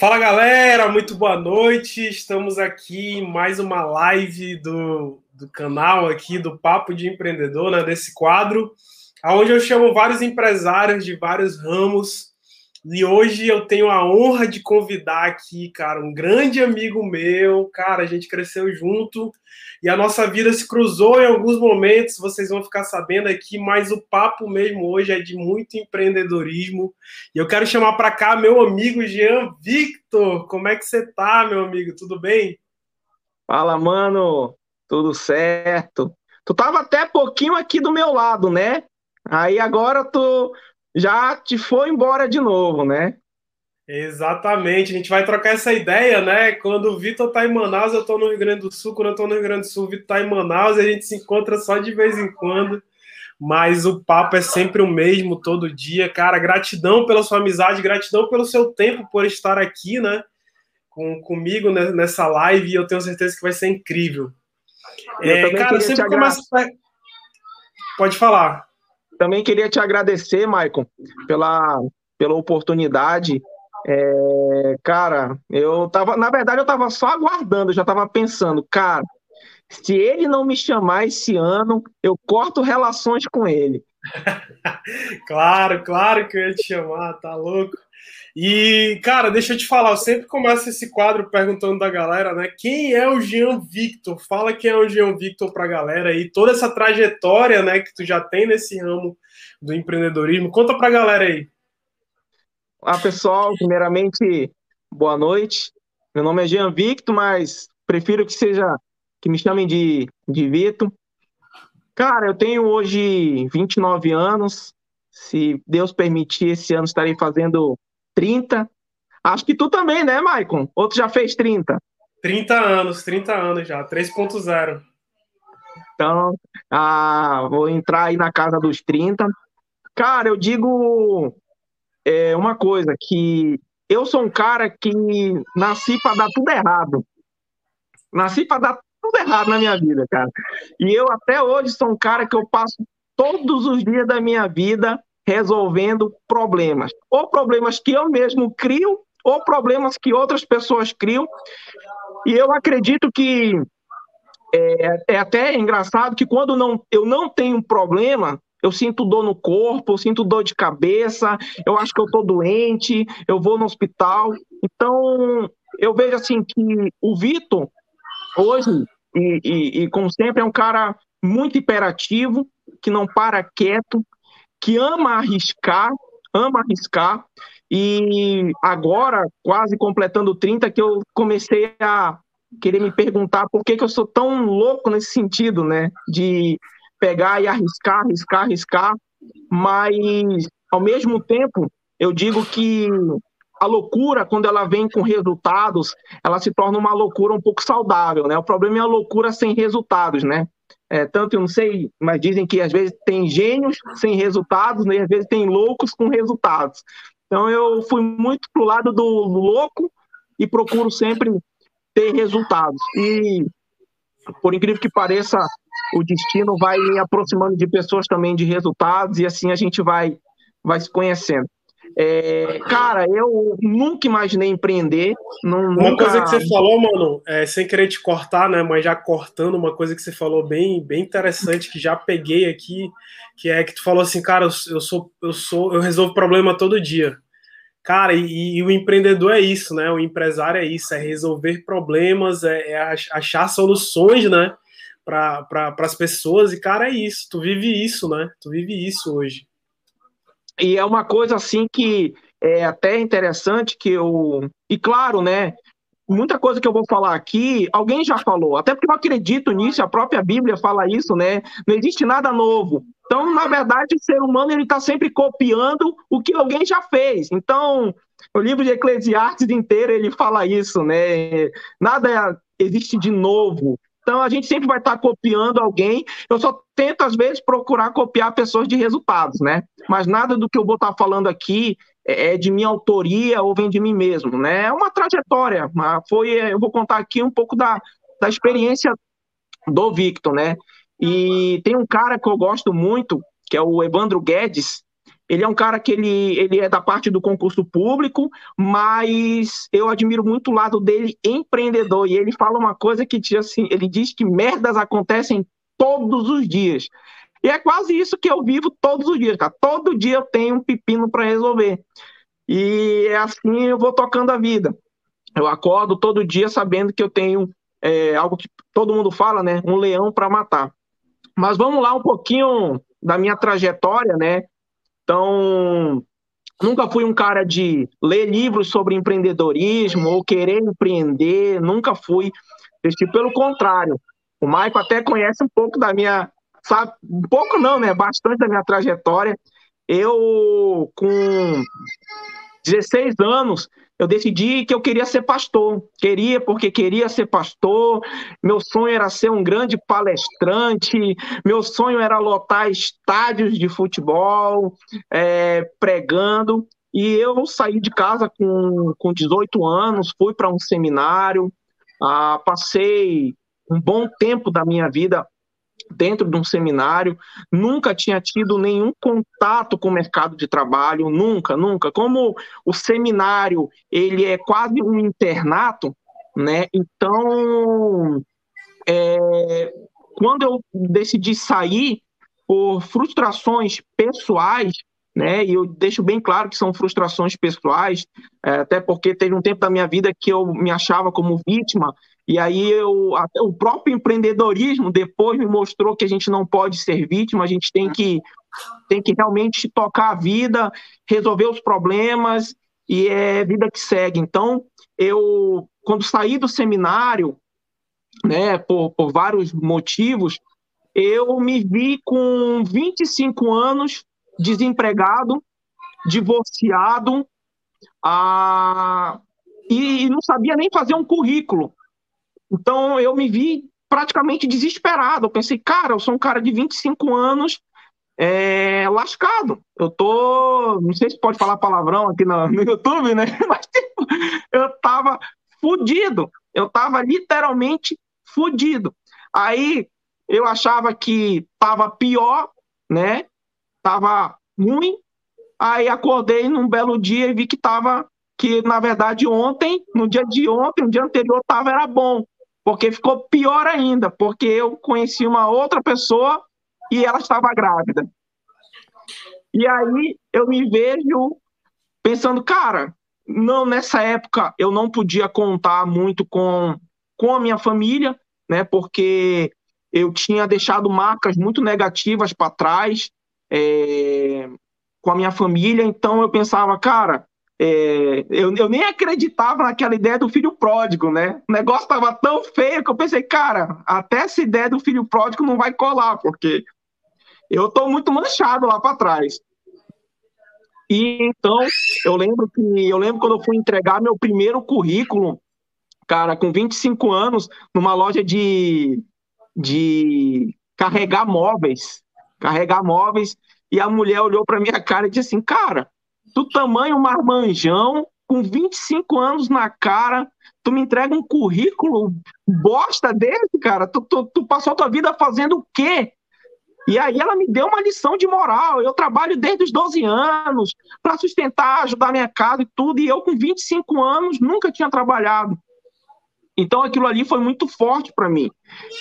Fala galera, muito boa noite. Estamos aqui em mais uma live do, do canal aqui do Papo de Empreendedor, né, desse quadro, onde eu chamo vários empresários de vários ramos. E hoje eu tenho a honra de convidar aqui, cara, um grande amigo meu. Cara, a gente cresceu junto e a nossa vida se cruzou em alguns momentos, vocês vão ficar sabendo aqui, mas o papo mesmo hoje é de muito empreendedorismo. E eu quero chamar para cá meu amigo Jean Victor. Como é que você tá, meu amigo? Tudo bem? Fala, mano. Tudo certo. Tu tava até pouquinho aqui do meu lado, né? Aí agora tu já te foi embora de novo, né? Exatamente, a gente vai trocar essa ideia, né? Quando o Vitor tá em Manaus, eu tô no Rio Grande do Sul. Quando eu tô no Rio Grande do Sul, o Vitor tá em Manaus e a gente se encontra só de vez em quando. Mas o papo é sempre o mesmo, todo dia. Cara, gratidão pela sua amizade, gratidão pelo seu tempo por estar aqui, né? Com, comigo nessa live e eu tenho certeza que vai ser incrível. É, cara, eu sempre começo. Pode falar. Também queria te agradecer, Maicon, pela, pela oportunidade é, cara, eu tava, na verdade, eu tava só aguardando, já tava pensando, cara, se ele não me chamar esse ano, eu corto relações com ele. claro, claro que eu ia te chamar, tá louco? E, cara, deixa eu te falar, eu sempre começo esse quadro perguntando da galera, né? Quem é o Jean Victor? Fala quem é o Jean Victor pra galera aí, toda essa trajetória, né, que tu já tem nesse ramo do empreendedorismo. Conta pra galera aí. Olá, pessoal. Primeiramente, boa noite. Meu nome é Jean Victor, mas prefiro que seja que me chamem de, de Vitor. Cara, eu tenho hoje 29 anos. Se Deus permitir, esse ano estarei fazendo 30. Acho que tu também, né, Maicon? Outro já fez 30. 30 anos, 30 anos já, 3.0. Então, ah, vou entrar aí na casa dos 30. Cara, eu digo é uma coisa que eu sou um cara que nasci para dar tudo errado. Nasci para dar tudo errado na minha vida, cara. E eu até hoje sou um cara que eu passo todos os dias da minha vida resolvendo problemas. Ou problemas que eu mesmo crio, ou problemas que outras pessoas criam. E eu acredito que é, é até engraçado que quando não, eu não tenho um problema, eu sinto dor no corpo, eu sinto dor de cabeça, eu acho que eu estou doente, eu vou no hospital. Então, eu vejo assim que o Vitor, hoje, e, e, e como sempre, é um cara muito hiperativo, que não para quieto, que ama arriscar, ama arriscar. E agora, quase completando 30, que eu comecei a querer me perguntar por que, que eu sou tão louco nesse sentido, né? De pegar e arriscar, arriscar, arriscar, mas ao mesmo tempo eu digo que a loucura, quando ela vem com resultados, ela se torna uma loucura um pouco saudável, né? O problema é a loucura sem resultados, né? É, tanto eu não sei, mas dizem que às vezes tem gênios sem resultados, né? E às vezes tem loucos com resultados. Então eu fui muito pro lado do louco e procuro sempre ter resultados. E por incrível que pareça, o destino vai me aproximando de pessoas também de resultados e assim a gente vai, vai se conhecendo. É, cara, eu nunca imaginei empreender. Não, uma nunca... coisa que você falou, mano, é, sem querer te cortar, né? Mas já cortando, uma coisa que você falou bem, bem interessante, que já peguei aqui, que é que tu falou assim, cara, eu, eu sou, eu sou, eu resolvo problema todo dia. Cara, e, e, o empreendedor é isso, né? O empresário é isso, é resolver problemas, é, é achar soluções, né? Para pra, as pessoas. E, cara, é isso. Tu vive isso, né? Tu vive isso hoje. E é uma coisa assim que é até interessante que eu. E claro, né? Muita coisa que eu vou falar aqui, alguém já falou, até porque eu acredito nisso, a própria Bíblia fala isso, né? Não existe nada novo. Então, na verdade, o ser humano ele está sempre copiando o que alguém já fez. Então, o livro de Eclesiastes inteiro ele fala isso, né? Nada existe de novo. Então, a gente sempre vai estar tá copiando alguém. Eu só tento, às vezes, procurar copiar pessoas de resultados, né? Mas nada do que eu vou estar tá falando aqui é, é de minha autoria ou vem de mim mesmo, né? É uma trajetória. Foi, eu vou contar aqui um pouco da, da experiência do Victor, né? E tem um cara que eu gosto muito, que é o Evandro Guedes, Ele é um cara que ele, ele é da parte do concurso público, mas eu admiro muito o lado dele empreendedor. E ele fala uma coisa que assim, ele diz que merdas acontecem todos os dias. E é quase isso que eu vivo todos os dias, cara. Todo dia eu tenho um pepino para resolver. E é assim eu vou tocando a vida. Eu acordo todo dia sabendo que eu tenho é, algo que todo mundo fala, né? Um leão para matar. Mas vamos lá um pouquinho da minha trajetória, né? Então, nunca fui um cara de ler livros sobre empreendedorismo ou querer empreender, nunca fui. Pelo contrário, o Maico até conhece um pouco da minha, sabe, um pouco não, né? Bastante da minha trajetória. Eu, com 16 anos, eu decidi que eu queria ser pastor. Queria porque queria ser pastor. Meu sonho era ser um grande palestrante. Meu sonho era lotar estádios de futebol, é, pregando. E eu saí de casa com, com 18 anos, fui para um seminário, ah, passei um bom tempo da minha vida dentro de um seminário, nunca tinha tido nenhum contato com o mercado de trabalho, nunca, nunca. Como o seminário, ele é quase um internato, né? Então, é, quando eu decidi sair por frustrações pessoais, né? E eu deixo bem claro que são frustrações pessoais, é, até porque teve um tempo da minha vida que eu me achava como vítima e aí eu, até o próprio empreendedorismo depois me mostrou que a gente não pode ser vítima, a gente tem que, tem que realmente tocar a vida, resolver os problemas e é vida que segue. Então, eu, quando saí do seminário, né, por, por vários motivos, eu me vi com 25 anos desempregado, divorciado, ah, e, e não sabia nem fazer um currículo. Então eu me vi praticamente desesperado. Eu pensei, cara, eu sou um cara de 25 anos é, lascado. Eu tô. Não sei se pode falar palavrão aqui no, no YouTube, né? Mas tipo, eu tava fudido. Eu tava literalmente fudido. Aí eu achava que tava pior, né? Tava ruim. Aí acordei num belo dia e vi que tava que na verdade ontem, no dia de ontem, no dia anterior tava era bom porque ficou pior ainda, porque eu conheci uma outra pessoa e ela estava grávida. E aí eu me vejo pensando, cara, não nessa época eu não podia contar muito com, com a minha família, né? Porque eu tinha deixado marcas muito negativas para trás é, com a minha família, então eu pensava, cara, é, eu, eu, nem acreditava naquela ideia do filho pródigo, né? O negócio estava tão feio que eu pensei, cara, até essa ideia do filho pródigo não vai colar, porque eu estou muito manchado lá para trás. E então, eu lembro que eu lembro quando eu fui entregar meu primeiro currículo, cara, com 25 anos, numa loja de, de carregar móveis, carregar móveis, e a mulher olhou para minha cara e disse assim, cara, do tamanho marmanjão, com 25 anos na cara, tu me entrega um currículo bosta desse, cara? Tu, tu, tu passou a tua vida fazendo o quê? E aí ela me deu uma lição de moral. Eu trabalho desde os 12 anos para sustentar, ajudar minha casa e tudo, e eu com 25 anos nunca tinha trabalhado. Então aquilo ali foi muito forte para mim.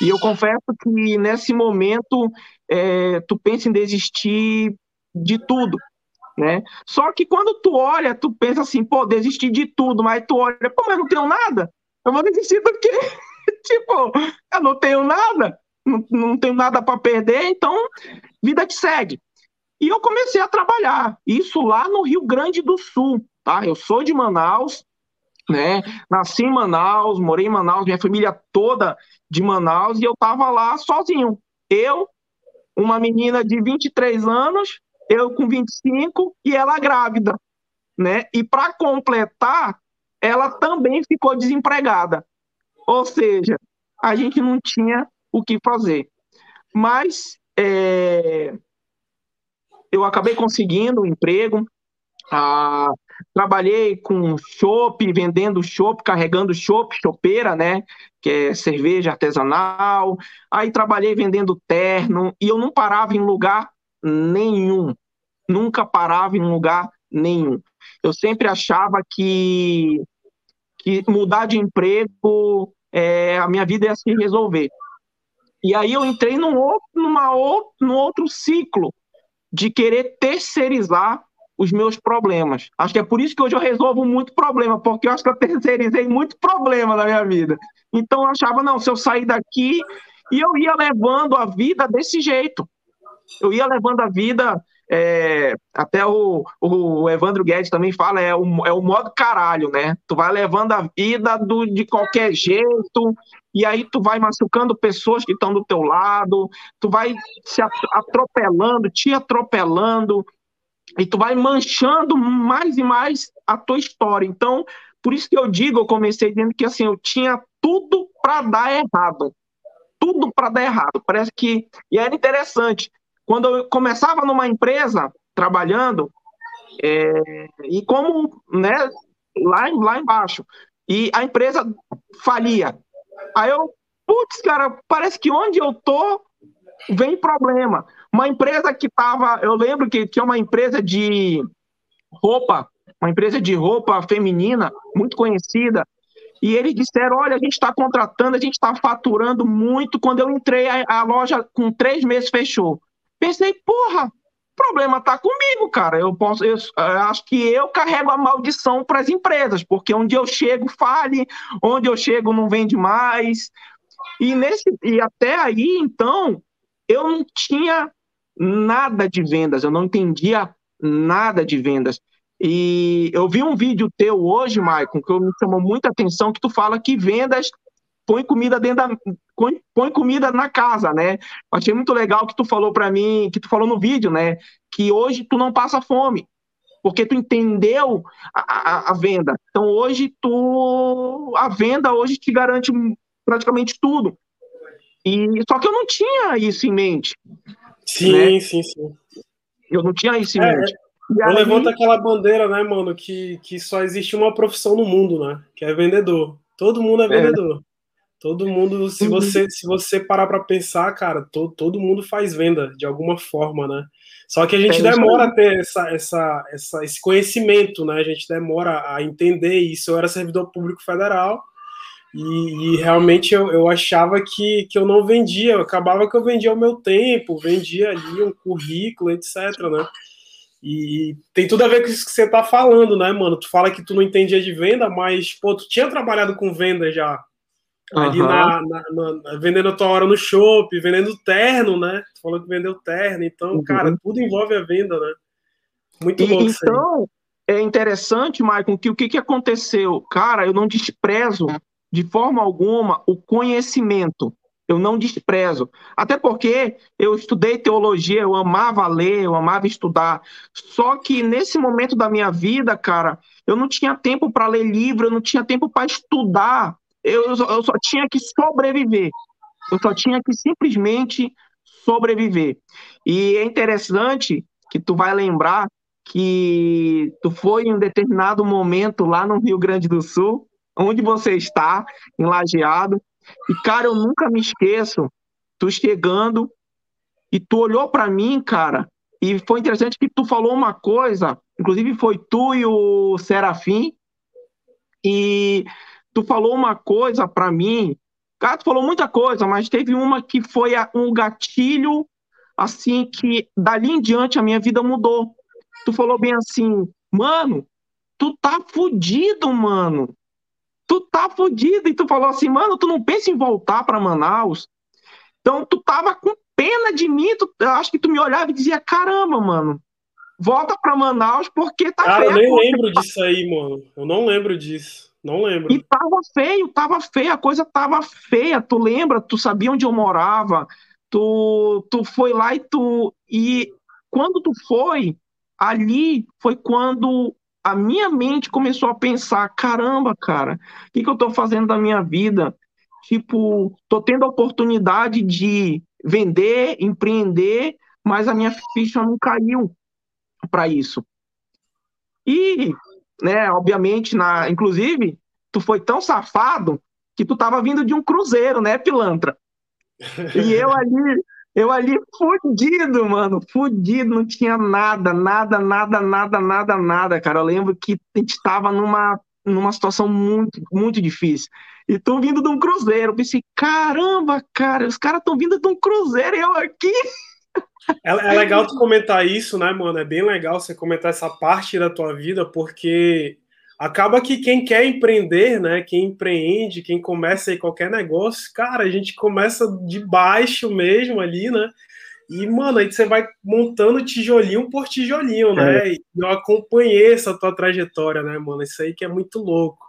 E eu confesso que nesse momento é, tu pensa em desistir de tudo né? Só que quando tu olha, tu pensa assim, pô, desisti de tudo, mas tu olha, pô, mas não tenho nada. Eu vou desistir do quê? tipo, eu não tenho nada, não, não tenho nada para perder, então vida que segue. E eu comecei a trabalhar, isso lá no Rio Grande do Sul, tá? Eu sou de Manaus, né? Nasci em Manaus, morei em Manaus, minha família toda de Manaus, e eu tava lá sozinho. Eu, uma menina de 23 anos, eu com 25 e ela grávida, né? E para completar, ela também ficou desempregada. Ou seja, a gente não tinha o que fazer. Mas é, eu acabei conseguindo um emprego. Ah, trabalhei com chopp, vendendo chopp, carregando chopp, chopeira, né? Que é cerveja artesanal. Aí trabalhei vendendo terno e eu não parava em lugar nenhum. nunca parava em lugar nenhum. Eu sempre achava que, que mudar de emprego, é, a minha vida ia se resolver. E aí eu entrei num outro, numa outro, num outro ciclo de querer terceirizar os meus problemas. Acho que é por isso que hoje eu resolvo muito problema, porque eu acho que eu terceirizei muito problema na minha vida. Então eu achava, não, se eu sair daqui, e eu ia levando a vida desse jeito. Eu ia levando a vida é, até o, o Evandro Guedes também fala, é o, é o modo caralho, né? Tu vai levando a vida do, de qualquer jeito, e aí tu vai machucando pessoas que estão do teu lado, tu vai se atropelando, te atropelando, e tu vai manchando mais e mais a tua história. Então, por isso que eu digo, eu comecei dizendo que assim, eu tinha tudo para dar errado. Tudo para dar errado. Parece que. E era interessante. Quando eu começava numa empresa trabalhando, é, e como, né, lá, lá embaixo, e a empresa falia. Aí eu, putz, cara, parece que onde eu tô vem problema. Uma empresa que tava, eu lembro que tinha uma empresa de roupa, uma empresa de roupa feminina, muito conhecida, e eles disseram: olha, a gente está contratando, a gente está faturando muito. Quando eu entrei, a, a loja com três meses fechou. Pensei, porra, problema tá comigo, cara. Eu posso, eu, eu acho que eu carrego a maldição para as empresas, porque onde eu chego fale, onde eu chego não vende mais. E nesse e até aí, então, eu não tinha nada de vendas, eu não entendia nada de vendas. E eu vi um vídeo teu hoje, Maicon, que me chamou muita atenção, que tu fala que vendas põe comida dentro da põe, põe comida na casa, né? Achei muito legal que tu falou para mim, que tu falou no vídeo, né? Que hoje tu não passa fome, porque tu entendeu a, a, a venda. Então hoje tu a venda hoje te garante praticamente tudo. E só que eu não tinha isso em mente. Sim, né? sim, sim. Eu não tinha isso em é, mente. E eu aí... levanto aquela bandeira, né, mano, que, que só existe uma profissão no mundo, né? Que é vendedor. Todo mundo é, é. Todo mundo, se uhum. você se você parar para pensar, cara, to, todo mundo faz venda de alguma forma, né? Só que a gente demora a ter essa, essa, essa, esse conhecimento, né? A gente demora a entender isso. Eu era servidor público federal e, e realmente eu, eu achava que, que eu não vendia. Eu acabava que eu vendia o meu tempo, vendia ali um currículo, etc, né? E tem tudo a ver com isso que você tá falando, né, mano? Tu fala que tu não entendia de venda, mas, pô, tu tinha trabalhado com venda já ali uhum. na, na, na, vendendo a tua hora no shopping, vendendo terno, né? Tu falou que vendeu terno, então, uhum. cara, tudo envolve a venda, né? Muito e, louco Então, é interessante, Maicon, que o que, que aconteceu? Cara, eu não desprezo de forma alguma o conhecimento. Eu não desprezo. Até porque eu estudei teologia, eu amava ler, eu amava estudar. Só que nesse momento da minha vida, cara, eu não tinha tempo para ler livro, eu não tinha tempo para estudar eu, eu só tinha que sobreviver. Eu só tinha que simplesmente sobreviver. E é interessante que tu vai lembrar que tu foi em um determinado momento lá no Rio Grande do Sul, onde você está, em Lajeado, e cara, eu nunca me esqueço, tu chegando e tu olhou para mim, cara, e foi interessante que tu falou uma coisa, inclusive foi tu e o Serafim, e tu falou uma coisa para mim, cara, tu falou muita coisa, mas teve uma que foi um gatilho, assim, que dali em diante a minha vida mudou. Tu falou bem assim, mano, tu tá fudido, mano. Tu tá fudido. E tu falou assim, mano, tu não pensa em voltar para Manaus? Então tu tava com pena de mim, tu, acho que tu me olhava e dizia, caramba, mano, volta para Manaus porque tá Cara, eu nem lembro disso aí, mano. Eu não lembro disso. Não lembro. E tava feio, tava feio, a coisa tava feia. Tu lembra? Tu sabia onde eu morava. Tu, tu foi lá e tu. E quando tu foi, ali foi quando a minha mente começou a pensar: caramba, cara, o que, que eu tô fazendo da minha vida? Tipo, tô tendo a oportunidade de vender, empreender, mas a minha ficha não caiu para isso. E né? Obviamente, na, inclusive, tu foi tão safado que tu tava vindo de um cruzeiro, né, pilantra? E eu ali, Eu ali fudido, mano, fudido, não tinha nada, nada, nada, nada, nada, nada, cara. Eu lembro que a gente estava numa, numa situação muito, muito difícil. E tô vindo de um cruzeiro. Eu pensei, caramba, cara, os caras estão vindo de um cruzeiro e eu aqui. É, é, legal tu comentar isso, né, mano? É bem legal você comentar essa parte da tua vida, porque acaba que quem quer empreender, né? Quem empreende, quem começa aí qualquer negócio, cara, a gente começa de baixo mesmo ali, né? E, mano, aí você vai montando tijolinho por tijolinho, né? É. E eu acompanhei essa tua trajetória, né, mano? Isso aí que é muito louco.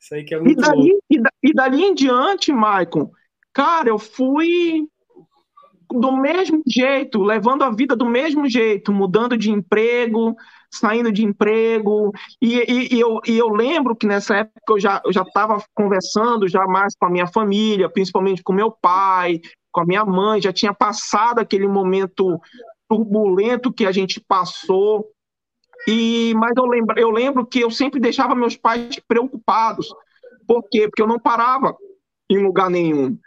Isso aí que é muito e dali, louco. E, da, e dali em diante, Maicon, cara, eu fui do mesmo jeito, levando a vida do mesmo jeito, mudando de emprego, saindo de emprego. E, e, e eu, e eu lembro que nessa época eu já estava conversando já mais com a minha família, principalmente com meu pai, com a minha mãe, já tinha passado aquele momento turbulento que a gente passou. E mas eu lembro, eu lembro que eu sempre deixava meus pais preocupados. Por quê? Porque eu não parava em lugar nenhum.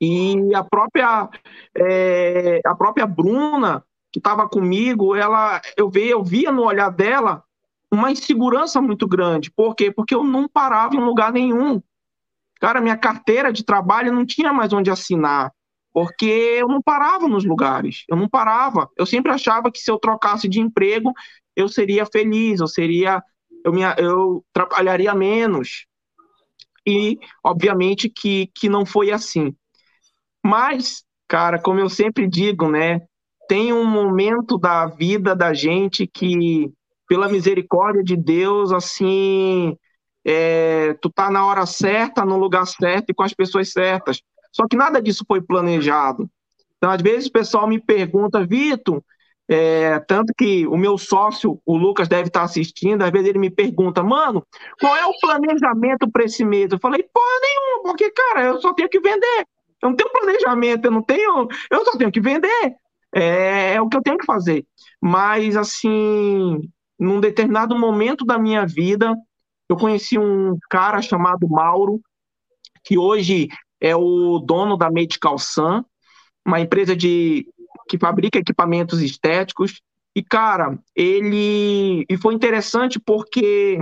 E a própria, é, a própria Bruna, que estava comigo, ela, eu, via, eu via no olhar dela uma insegurança muito grande. Por quê? Porque eu não parava em lugar nenhum. Cara, minha carteira de trabalho não tinha mais onde assinar, porque eu não parava nos lugares. Eu não parava. Eu sempre achava que se eu trocasse de emprego, eu seria feliz, eu seria eu, me, eu trabalharia menos. E, obviamente, que, que não foi assim. Mas, cara, como eu sempre digo, né? Tem um momento da vida da gente que, pela misericórdia de Deus, assim, é, tu tá na hora certa, no lugar certo e com as pessoas certas. Só que nada disso foi planejado. Então, às vezes, o pessoal me pergunta, Vitor, é, tanto que o meu sócio, o Lucas, deve estar assistindo, às vezes ele me pergunta, mano, qual é o planejamento para esse mês? Eu falei, porra nenhuma, porque, cara, eu só tenho que vender. Eu não tenho planejamento, eu não tenho. Eu só tenho que vender. É, é o que eu tenho que fazer. Mas, assim, num determinado momento da minha vida, eu conheci um cara chamado Mauro, que hoje é o dono da Medical Sun, uma empresa de que fabrica equipamentos estéticos. E, cara, ele. E foi interessante porque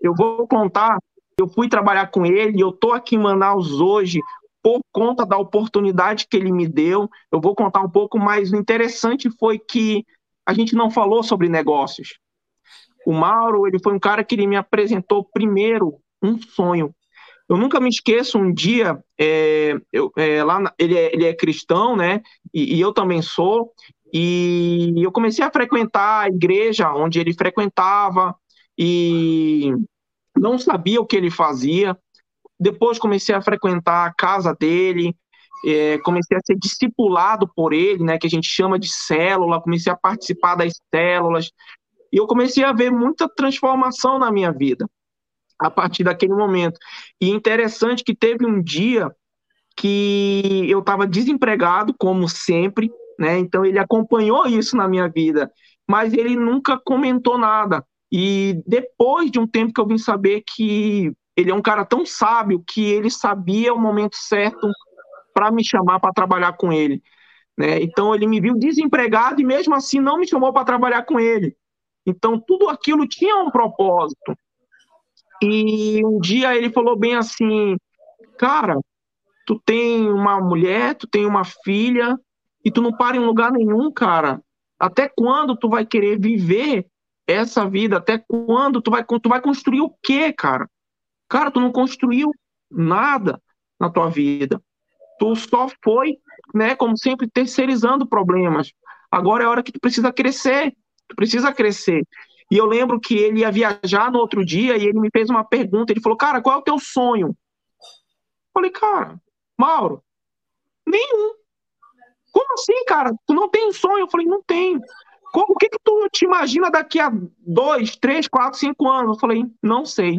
eu vou contar. Eu fui trabalhar com ele, eu tô aqui em Manaus hoje por conta da oportunidade que ele me deu. Eu vou contar um pouco, mas o interessante foi que a gente não falou sobre negócios. O Mauro, ele foi um cara que ele me apresentou primeiro um sonho. Eu nunca me esqueço um dia, é, eu, é, lá ele, é, ele é cristão, né? E, e, eu também sou. E eu comecei a frequentar a igreja onde ele frequentava e não sabia o que ele fazia. Depois comecei a frequentar a casa dele, é, comecei a ser discipulado por ele, né, que a gente chama de célula, comecei a participar das células, e eu comecei a ver muita transformação na minha vida a partir daquele momento. E interessante que teve um dia que eu estava desempregado, como sempre, né? Então ele acompanhou isso na minha vida, mas ele nunca comentou nada. E depois de um tempo que eu vim saber que ele é um cara tão sábio que ele sabia o momento certo para me chamar para trabalhar com ele. Né? Então ele me viu desempregado e mesmo assim não me chamou para trabalhar com ele. Então tudo aquilo tinha um propósito. E um dia ele falou bem assim, cara, tu tem uma mulher, tu tem uma filha e tu não para em lugar nenhum, cara. Até quando tu vai querer viver essa vida? Até quando tu vai, tu vai construir o quê, cara? Cara, tu não construiu nada na tua vida. Tu só foi, né, como sempre, terceirizando problemas. Agora é a hora que tu precisa crescer. Tu precisa crescer. E eu lembro que ele ia viajar no outro dia e ele me fez uma pergunta. Ele falou, cara, qual é o teu sonho? Eu falei, cara, Mauro, nenhum. Como assim, cara? Tu não tem sonho? Eu falei, não tenho. Como, o que, que tu te imagina daqui a dois, três, quatro, cinco anos? Eu falei, não sei.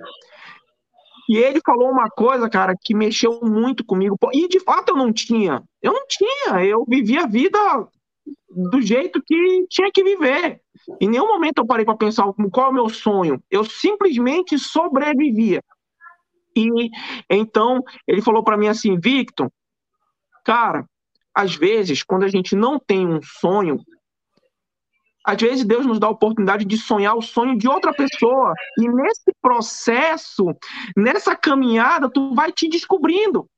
E ele falou uma coisa, cara, que mexeu muito comigo. E de fato eu não tinha. Eu não tinha. Eu vivia a vida do jeito que tinha que viver. Em nenhum momento eu parei para pensar qual é o meu sonho. Eu simplesmente sobrevivia. E então ele falou para mim assim, Victor, cara, às vezes, quando a gente não tem um sonho, às vezes Deus nos dá a oportunidade de sonhar o sonho de outra pessoa. E nesse processo, nessa caminhada, tu vai te descobrindo.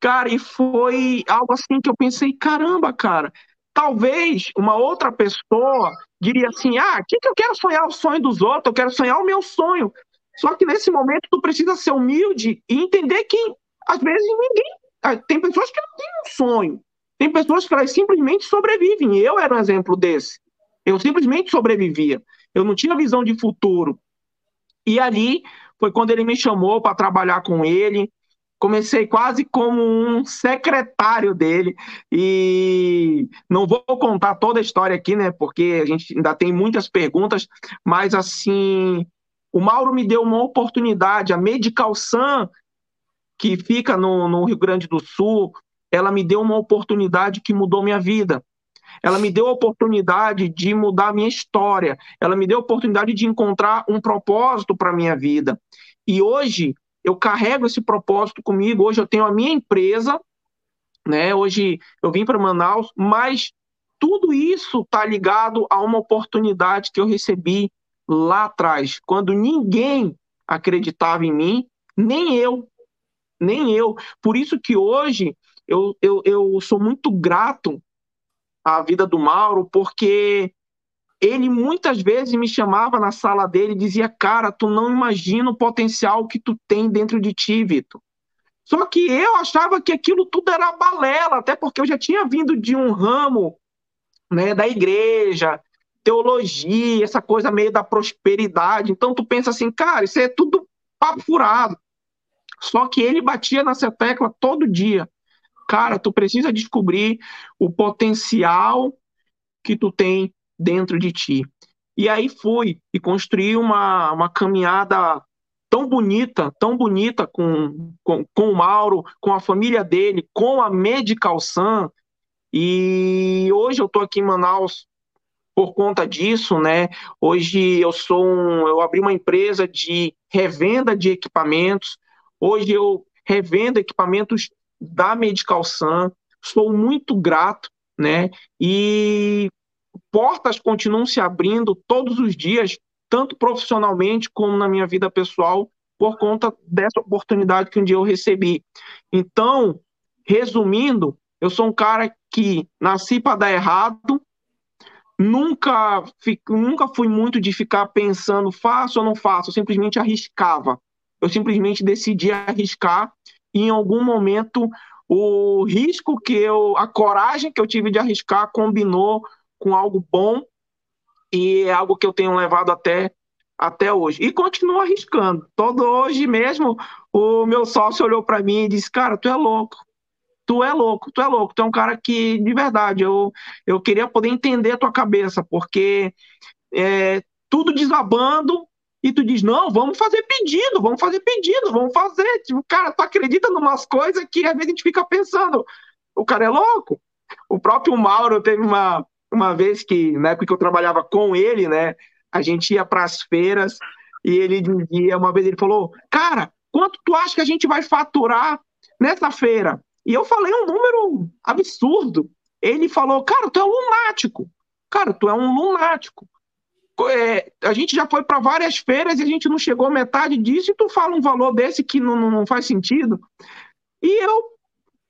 Cara, e foi algo assim que eu pensei, caramba, cara, talvez uma outra pessoa diria assim, ah, que, que eu quero sonhar o sonho dos outros? Eu quero sonhar o meu sonho. Só que nesse momento tu precisa ser humilde e entender que às vezes ninguém, ah, tem pessoas que não têm um sonho. Tem pessoas que elas simplesmente sobrevivem. Eu era um exemplo desse. Eu simplesmente sobrevivia. Eu não tinha visão de futuro. E ali foi quando ele me chamou para trabalhar com ele. Comecei quase como um secretário dele. E não vou contar toda a história aqui, né? Porque a gente ainda tem muitas perguntas. Mas, assim, o Mauro me deu uma oportunidade. A Medical Sun, que fica no, no Rio Grande do Sul, ela me deu uma oportunidade que mudou minha vida. Ela me deu a oportunidade de mudar a minha história. Ela me deu a oportunidade de encontrar um propósito para a minha vida. E hoje eu carrego esse propósito comigo. Hoje eu tenho a minha empresa, né? Hoje eu vim para Manaus, mas tudo isso está ligado a uma oportunidade que eu recebi lá atrás, quando ninguém acreditava em mim, nem eu, nem eu. Por isso que hoje eu, eu, eu sou muito grato a vida do Mauro, porque ele muitas vezes me chamava na sala dele e dizia: Cara, tu não imagina o potencial que tu tem dentro de ti, Vitor. Só que eu achava que aquilo tudo era balela, até porque eu já tinha vindo de um ramo né, da igreja, teologia, essa coisa meio da prosperidade. Então tu pensa assim, cara, isso é tudo papo furado. Só que ele batia nessa tecla todo dia cara, tu precisa descobrir o potencial que tu tem dentro de ti. E aí fui e construí uma, uma caminhada tão bonita, tão bonita com, com, com o Mauro, com a família dele, com a Medical Sun. E hoje eu estou aqui em Manaus por conta disso, né? Hoje eu sou um, eu abri uma empresa de revenda de equipamentos. Hoje eu revendo equipamentos da Medical Sun, sou muito grato, né? E portas continuam se abrindo todos os dias, tanto profissionalmente como na minha vida pessoal, por conta dessa oportunidade que um dia eu recebi. Então, resumindo, eu sou um cara que nasci para dar errado, nunca, nunca fui muito de ficar pensando faço ou não faço, eu simplesmente arriscava. Eu simplesmente decidi arriscar em algum momento o risco que eu, a coragem que eu tive de arriscar combinou com algo bom e é algo que eu tenho levado até até hoje. E continuo arriscando. Todo hoje mesmo, o meu sócio olhou para mim e disse: Cara, tu é louco. Tu é louco, tu é louco. Tu é um cara que, de verdade, eu, eu queria poder entender a tua cabeça, porque é, tudo desabando, e tu diz, não, vamos fazer pedido, vamos fazer pedido, vamos fazer. Tipo, cara, tu acredita em umas coisas que às vezes a gente fica pensando, o cara é louco. O próprio Mauro teve uma, uma vez que, na época que eu trabalhava com ele, né, a gente ia para as feiras e ele dizia, uma vez ele falou, cara, quanto tu acha que a gente vai faturar nessa feira? E eu falei um número absurdo. Ele falou, cara, tu é um lunático. Cara, tu é um lunático é, a gente já foi para várias feiras e a gente não chegou metade disso, e tu fala um valor desse que não, não faz sentido. E eu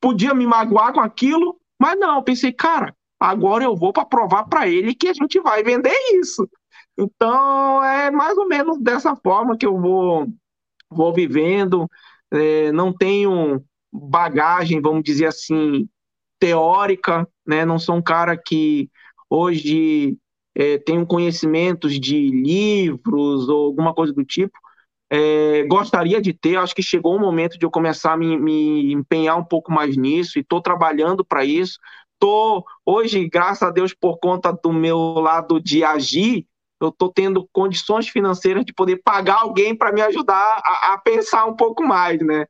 podia me magoar com aquilo, mas não, eu pensei, cara, agora eu vou para provar para ele que a gente vai vender isso. Então é mais ou menos dessa forma que eu vou, vou vivendo. É, não tenho bagagem, vamos dizer assim, teórica, né? Não sou um cara que hoje é, tenho conhecimentos de livros ou alguma coisa do tipo. É, gostaria de ter, acho que chegou o momento de eu começar a me, me empenhar um pouco mais nisso e estou trabalhando para isso. Tô, hoje, graças a Deus, por conta do meu lado de agir, eu estou tendo condições financeiras de poder pagar alguém para me ajudar a, a, pensar um pouco mais, né?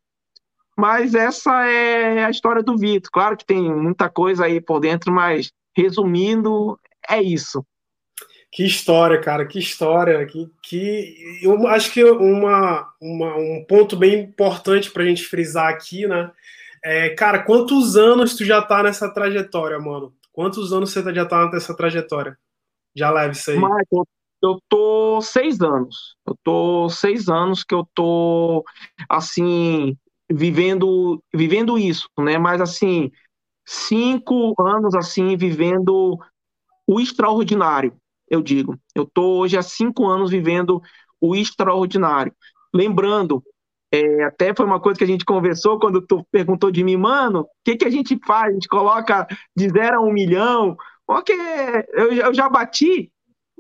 Mas essa é a história do Vitor. Claro que tem muita coisa aí por dentro, mas resumindo, é isso. Que história, cara, que história. Que, que eu acho que uma, uma um ponto bem importante para a gente frisar aqui, né? É, cara, quantos anos tu já tá nessa trajetória, mano? Quantos anos você já tá nessa trajetória? Já leve isso aí. Eu tô seis anos. Eu tô seis anos que eu tô, assim, vivendo, vivendo isso, né? Mas, assim, cinco anos, assim, vivendo o extraordinário, eu digo. Eu tô hoje há cinco anos vivendo o extraordinário. Lembrando, é, até foi uma coisa que a gente conversou quando tu perguntou de mim, mano, o que, que a gente faz? A gente coloca de zero a um milhão? Porque eu, eu já bati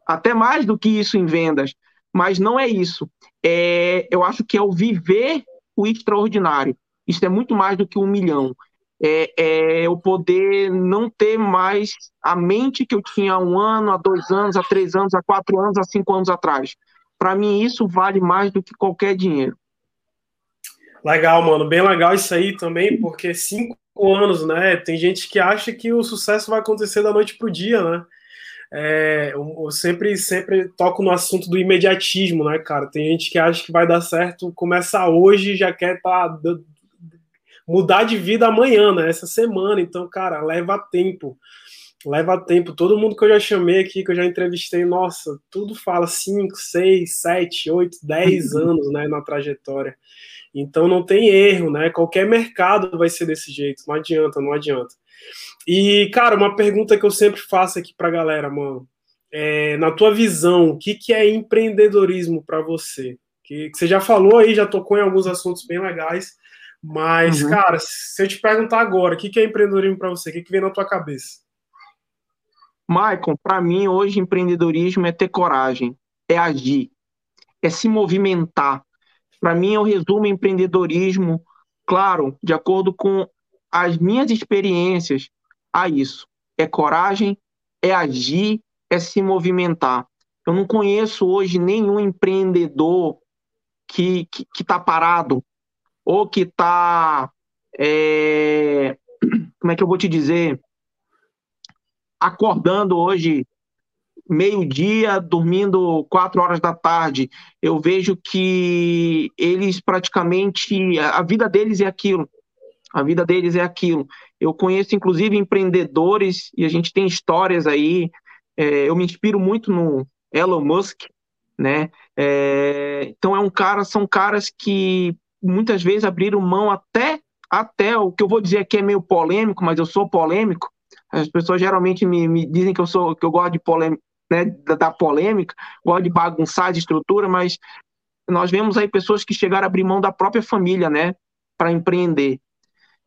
até mais do que isso em vendas, mas não é isso. É, eu acho que é o viver o extraordinário. Isso é muito mais do que um milhão. É, é eu poder não ter mais a mente que eu tinha há um ano, há dois anos, há três anos, há quatro anos, há cinco anos atrás. Para mim, isso vale mais do que qualquer dinheiro. Legal, mano. Bem legal isso aí também, porque cinco anos, né? Tem gente que acha que o sucesso vai acontecer da noite pro dia, né? É, eu sempre, sempre toco no assunto do imediatismo, né, cara? Tem gente que acha que vai dar certo, começa hoje já quer tá, mudar de vida amanhã, né? Essa semana. Então, cara, leva tempo. Leva tempo. Todo mundo que eu já chamei aqui, que eu já entrevistei, nossa, tudo fala 5, 6, 7, 8, 10 anos, né, na trajetória. Então não tem erro, né? Qualquer mercado vai ser desse jeito, não adianta, não adianta. E, cara, uma pergunta que eu sempre faço aqui pra galera, mano. É, na tua visão, o que, que é empreendedorismo para você? Que, que, você já falou aí, já tocou em alguns assuntos bem legais, mas, uhum. cara, se eu te perguntar agora, o que, que é empreendedorismo para você? O que, que vem na tua cabeça? Michael, para mim, hoje, empreendedorismo é ter coragem, é agir, é se movimentar, para mim, eu resumo empreendedorismo, claro, de acordo com as minhas experiências, a isso. É coragem, é agir, é se movimentar. Eu não conheço hoje nenhum empreendedor que está tá parado ou que está. É, como é que eu vou te dizer? Acordando hoje meio-dia, dormindo quatro horas da tarde. Eu vejo que eles praticamente. A vida deles é aquilo. A vida deles é aquilo. Eu conheço, inclusive, empreendedores, e a gente tem histórias aí. É, eu me inspiro muito no Elon Musk, né? É, então é um cara, são caras que muitas vezes abriram mão até até o que eu vou dizer aqui é meio polêmico, mas eu sou polêmico. As pessoas geralmente me, me dizem que eu sou que eu gosto de polêmica, né, da, da polêmica, gosta de bagunçar de estrutura, mas nós vemos aí pessoas que chegaram a abrir mão da própria família, né, para empreender.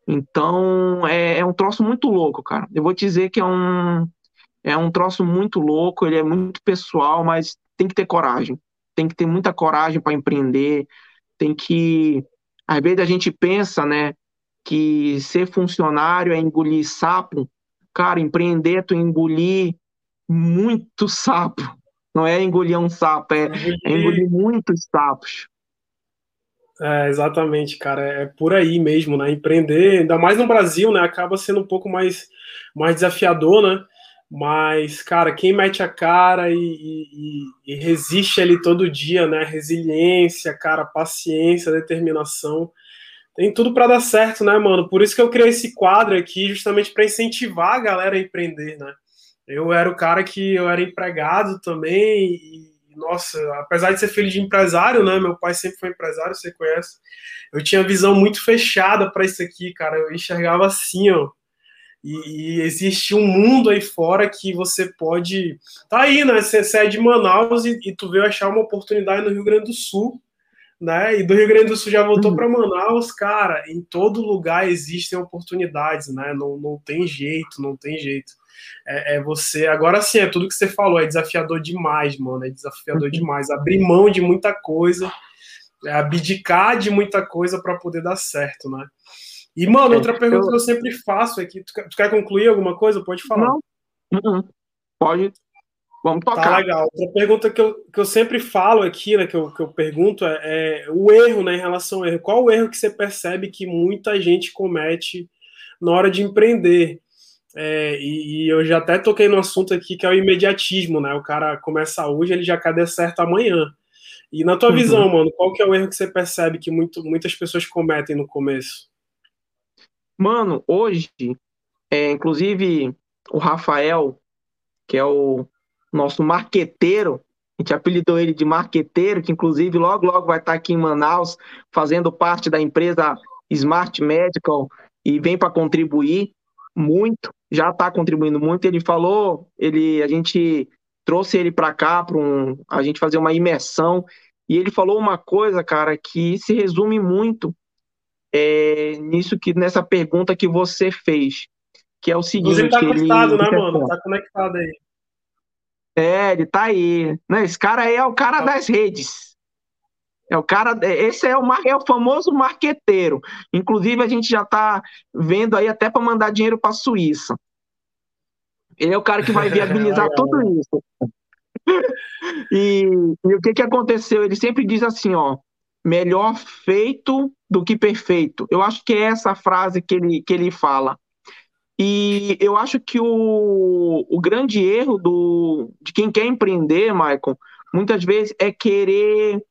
Então, é, é, um troço muito louco, cara. Eu vou te dizer que é um, é um troço muito louco, ele é muito pessoal, mas tem que ter coragem. Tem que ter muita coragem para empreender. Tem que. Às vezes a gente pensa, né, que ser funcionário é engolir sapo. Cara, empreender é tu engolir muito sapo. Não é engolir um sapo, é, é engolir muitos sapos. É, exatamente, cara. É por aí mesmo, né? Empreender, ainda mais no Brasil, né? Acaba sendo um pouco mais, mais desafiador, né? Mas, cara, quem mete a cara e, e, e resiste ali todo dia, né? Resiliência, cara, paciência, determinação. Tem tudo para dar certo, né, mano? Por isso que eu criei esse quadro aqui, justamente para incentivar a galera a empreender, né? Eu era o cara que eu era empregado também e, nossa, apesar de ser filho de empresário, né? Meu pai sempre foi empresário, você conhece. Eu tinha visão muito fechada para isso aqui, cara. Eu enxergava assim, ó. E, e, existe um mundo aí fora que você pode. Tá aí, né? Você, você é de Manaus e, e, tu veio achar uma oportunidade no Rio Grande do Sul, né? E do Rio Grande do Sul já voltou uhum. para Manaus, cara. Em todo lugar existem oportunidades, né? Não, não tem jeito, não tem jeito é, é, você. Agora sim, é tudo que você falou, é desafiador demais, mano. É desafiador uhum. demais. Abrir mão de muita coisa, é abdicar de muita coisa para poder dar certo, né? E, mano, outra é, pergunta eu... que eu sempre faço aqui. Tu, tu quer concluir alguma coisa? Pode falar. Não. Uhum. Pode. Vamos tá tocar. Tá legal. Outra pergunta que eu, que eu sempre falo aqui, né, que eu, que eu pergunto é, é o erro, né, em relação ao erro. Qual o erro que você percebe que muita gente comete na hora de empreender? É, e, e, eu já até toquei no assunto aqui que é o imediatismo, né? O cara começa hoje, ele já quer dar certo amanhã. E na tua uhum. visão, mano, qual que é o erro que você percebe que muito, muitas pessoas cometem no começo? Mano, hoje, é, inclusive o Rafael, que é o nosso marqueteiro, a gente apelidou ele de marqueteiro, que inclusive logo, logo vai estar aqui em Manaus, fazendo parte da empresa Smart Medical e vem para contribuir muito, já está contribuindo muito. Ele falou, ele, a gente trouxe ele para cá para um, a gente fazer uma imersão e ele falou uma coisa, cara, que se resume muito é, nisso que nessa pergunta que você fez, que é o seguinte. Ele tá conectado, ele, né, mano? Tá conectado aí. É, ele tá aí. Né? Esse cara aí é o cara tá. das redes. É o cara, esse é o, é o famoso marqueteiro. Inclusive, a gente já está vendo aí até para mandar dinheiro para a Suíça. Ele é o cara que vai viabilizar tudo isso. e, e, o que, que aconteceu? Ele sempre diz assim, ó, melhor feito do que perfeito. Eu acho que é essa frase que ele, que ele fala. E eu acho que o, o grande erro do, de quem quer empreender, Michael, muitas vezes é querer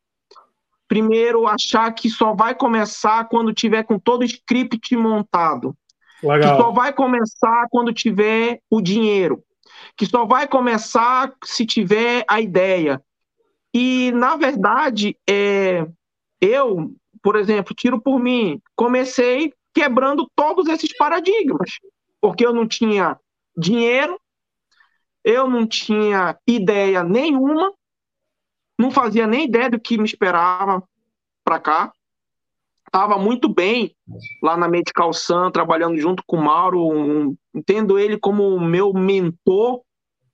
primeiro achar que só vai começar quando tiver com todo o script montado. Legal. Que só vai começar quando tiver o dinheiro. Que só vai começar se tiver a ideia. E, na verdade, é, eu, por exemplo, tiro por mim, comecei quebrando todos esses paradigmas. Porque eu não tinha dinheiro, eu não tinha ideia nenhuma, não fazia nem ideia do que me esperava para cá. Estava muito bem lá na Medical Sun, trabalhando junto com o Mauro, um, entendo ele como meu mentor,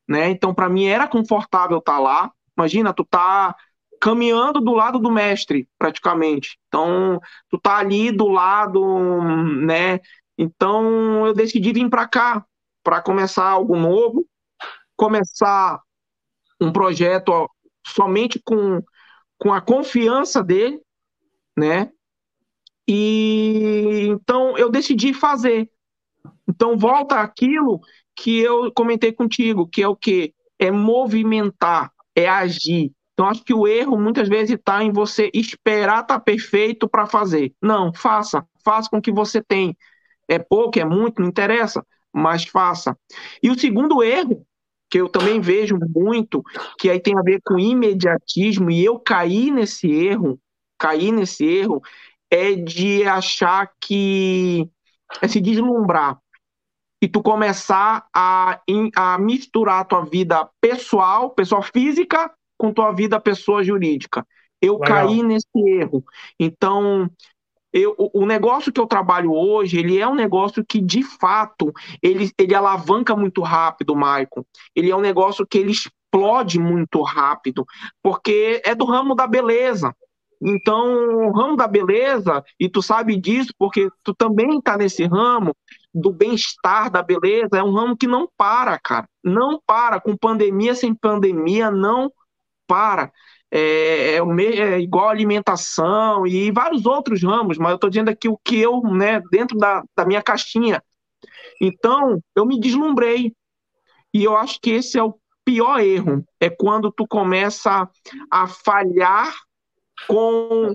né? Então, para mim era confortável estar tá lá. Imagina, tu tá caminhando do lado do mestre, praticamente. Então, tu tá ali do lado, né? Então, eu decidi vir para cá para começar algo novo, começar um projeto somente com, com a confiança dele, né? E então eu decidi fazer. Então volta aquilo que eu comentei contigo, que é o que é movimentar, é agir. Então acho que o erro muitas vezes está em você esperar estar tá perfeito para fazer. Não, faça, faça com que você tem. É pouco, é muito, não interessa, mas faça. E o segundo erro que eu também vejo muito, que aí tem a ver com imediatismo, e eu caí nesse erro, caí nesse erro, é de achar que é se deslumbrar e tu começar a, a misturar a tua vida pessoal, pessoa física, com tua vida pessoa jurídica. Eu Legal. caí nesse erro. Então, eu, o negócio que eu trabalho hoje, ele é um negócio que, de fato, ele, ele alavanca muito rápido, Maicon. Ele é um negócio que ele explode muito rápido, porque é do ramo da beleza. Então, o ramo da beleza, e tu sabe disso porque tu também está nesse ramo do bem-estar, da beleza, é um ramo que não para, cara. Não para. Com pandemia, sem pandemia, não para é, é, é igual alimentação e vários outros ramos, mas eu estou dizendo aqui o que eu, né, dentro da, da minha caixinha. Então, eu me deslumbrei. E eu acho que esse é o pior erro, é quando tu começa a falhar com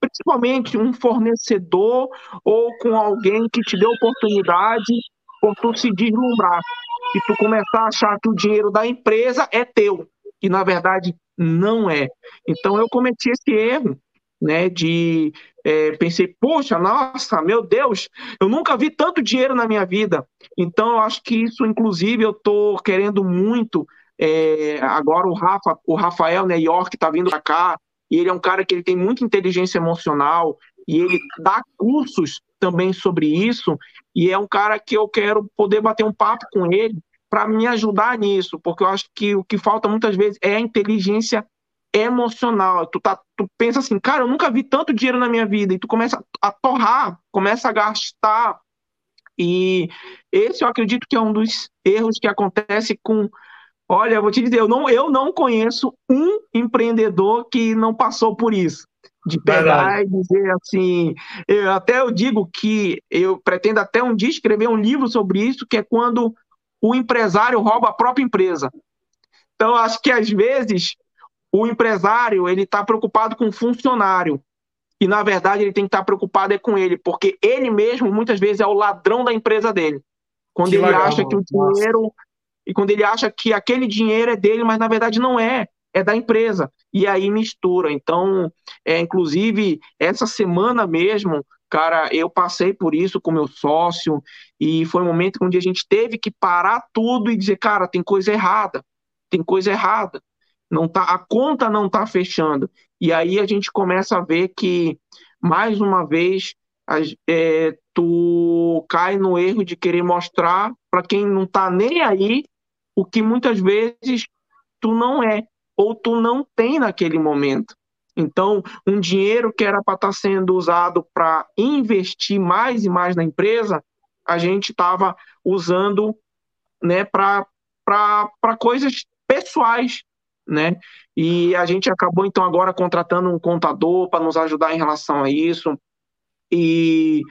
principalmente um fornecedor ou com alguém que te deu oportunidade por tu se deslumbrar e tu começar a achar que o dinheiro da empresa é teu e na verdade não é. Então eu cometi esse erro, né? De é, pensei, poxa, nossa, meu Deus, eu nunca vi tanto dinheiro na minha vida. Então eu acho que isso, inclusive, eu estou querendo muito. É, agora o Rafa, o Rafael né, York está vindo para cá e ele é um cara que ele tem muita inteligência emocional e ele dá cursos também sobre isso e é um cara que eu quero poder bater um papo com ele para me ajudar nisso, porque eu acho que o que falta muitas vezes é a inteligência emocional. Tu, tá, tu pensa assim, cara, eu nunca vi tanto dinheiro na minha vida, e tu começa a torrar, começa a gastar. E esse eu acredito que é um dos erros que acontece com. Olha, eu vou te dizer, eu não, eu não conheço um empreendedor que não passou por isso. De pegar e dizer assim. Eu, até eu digo que eu pretendo até um dia escrever um livro sobre isso, que é quando o empresário rouba a própria empresa. Então, acho que às vezes o empresário ele está preocupado com o funcionário e na verdade ele tem que estar preocupado é com ele, porque ele mesmo muitas vezes é o ladrão da empresa dele. Quando que ele legal, acha que o dinheiro Nossa. e quando ele acha que aquele dinheiro é dele, mas na verdade não é, é da empresa. E aí mistura. Então, é, inclusive essa semana mesmo, cara, eu passei por isso com meu sócio e foi um momento onde a gente teve que parar tudo e dizer, cara, tem coisa errada, tem coisa errada não tá, a conta não está fechando. E aí a gente começa a ver que, mais uma vez, é, tu cai no erro de querer mostrar para quem não está nem aí o que muitas vezes tu não é, ou tu não tem naquele momento. Então, um dinheiro que era para estar tá sendo usado para investir mais e mais na empresa, a gente estava usando né, para coisas pessoais, né? E a gente acabou então agora contratando um contador para nos ajudar em relação a isso. E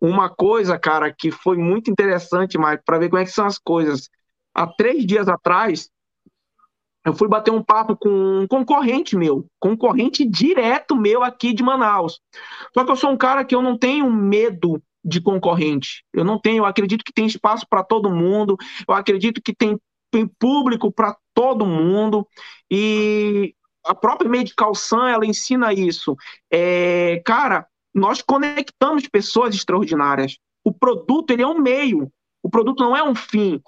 uma coisa, cara, que foi muito interessante, Mike, para ver como é que são as coisas. Há três dias atrás, eu fui bater um papo com um concorrente meu, concorrente direto meu aqui de Manaus. Só que eu sou um cara que eu não tenho medo de concorrente. Eu não tenho, eu acredito que tem espaço para todo mundo. Eu acredito que tem tem público para todo mundo e a própria Medical Sun ela ensina isso. É, cara, nós conectamos pessoas extraordinárias. O produto ele é um meio. O produto não é um fim.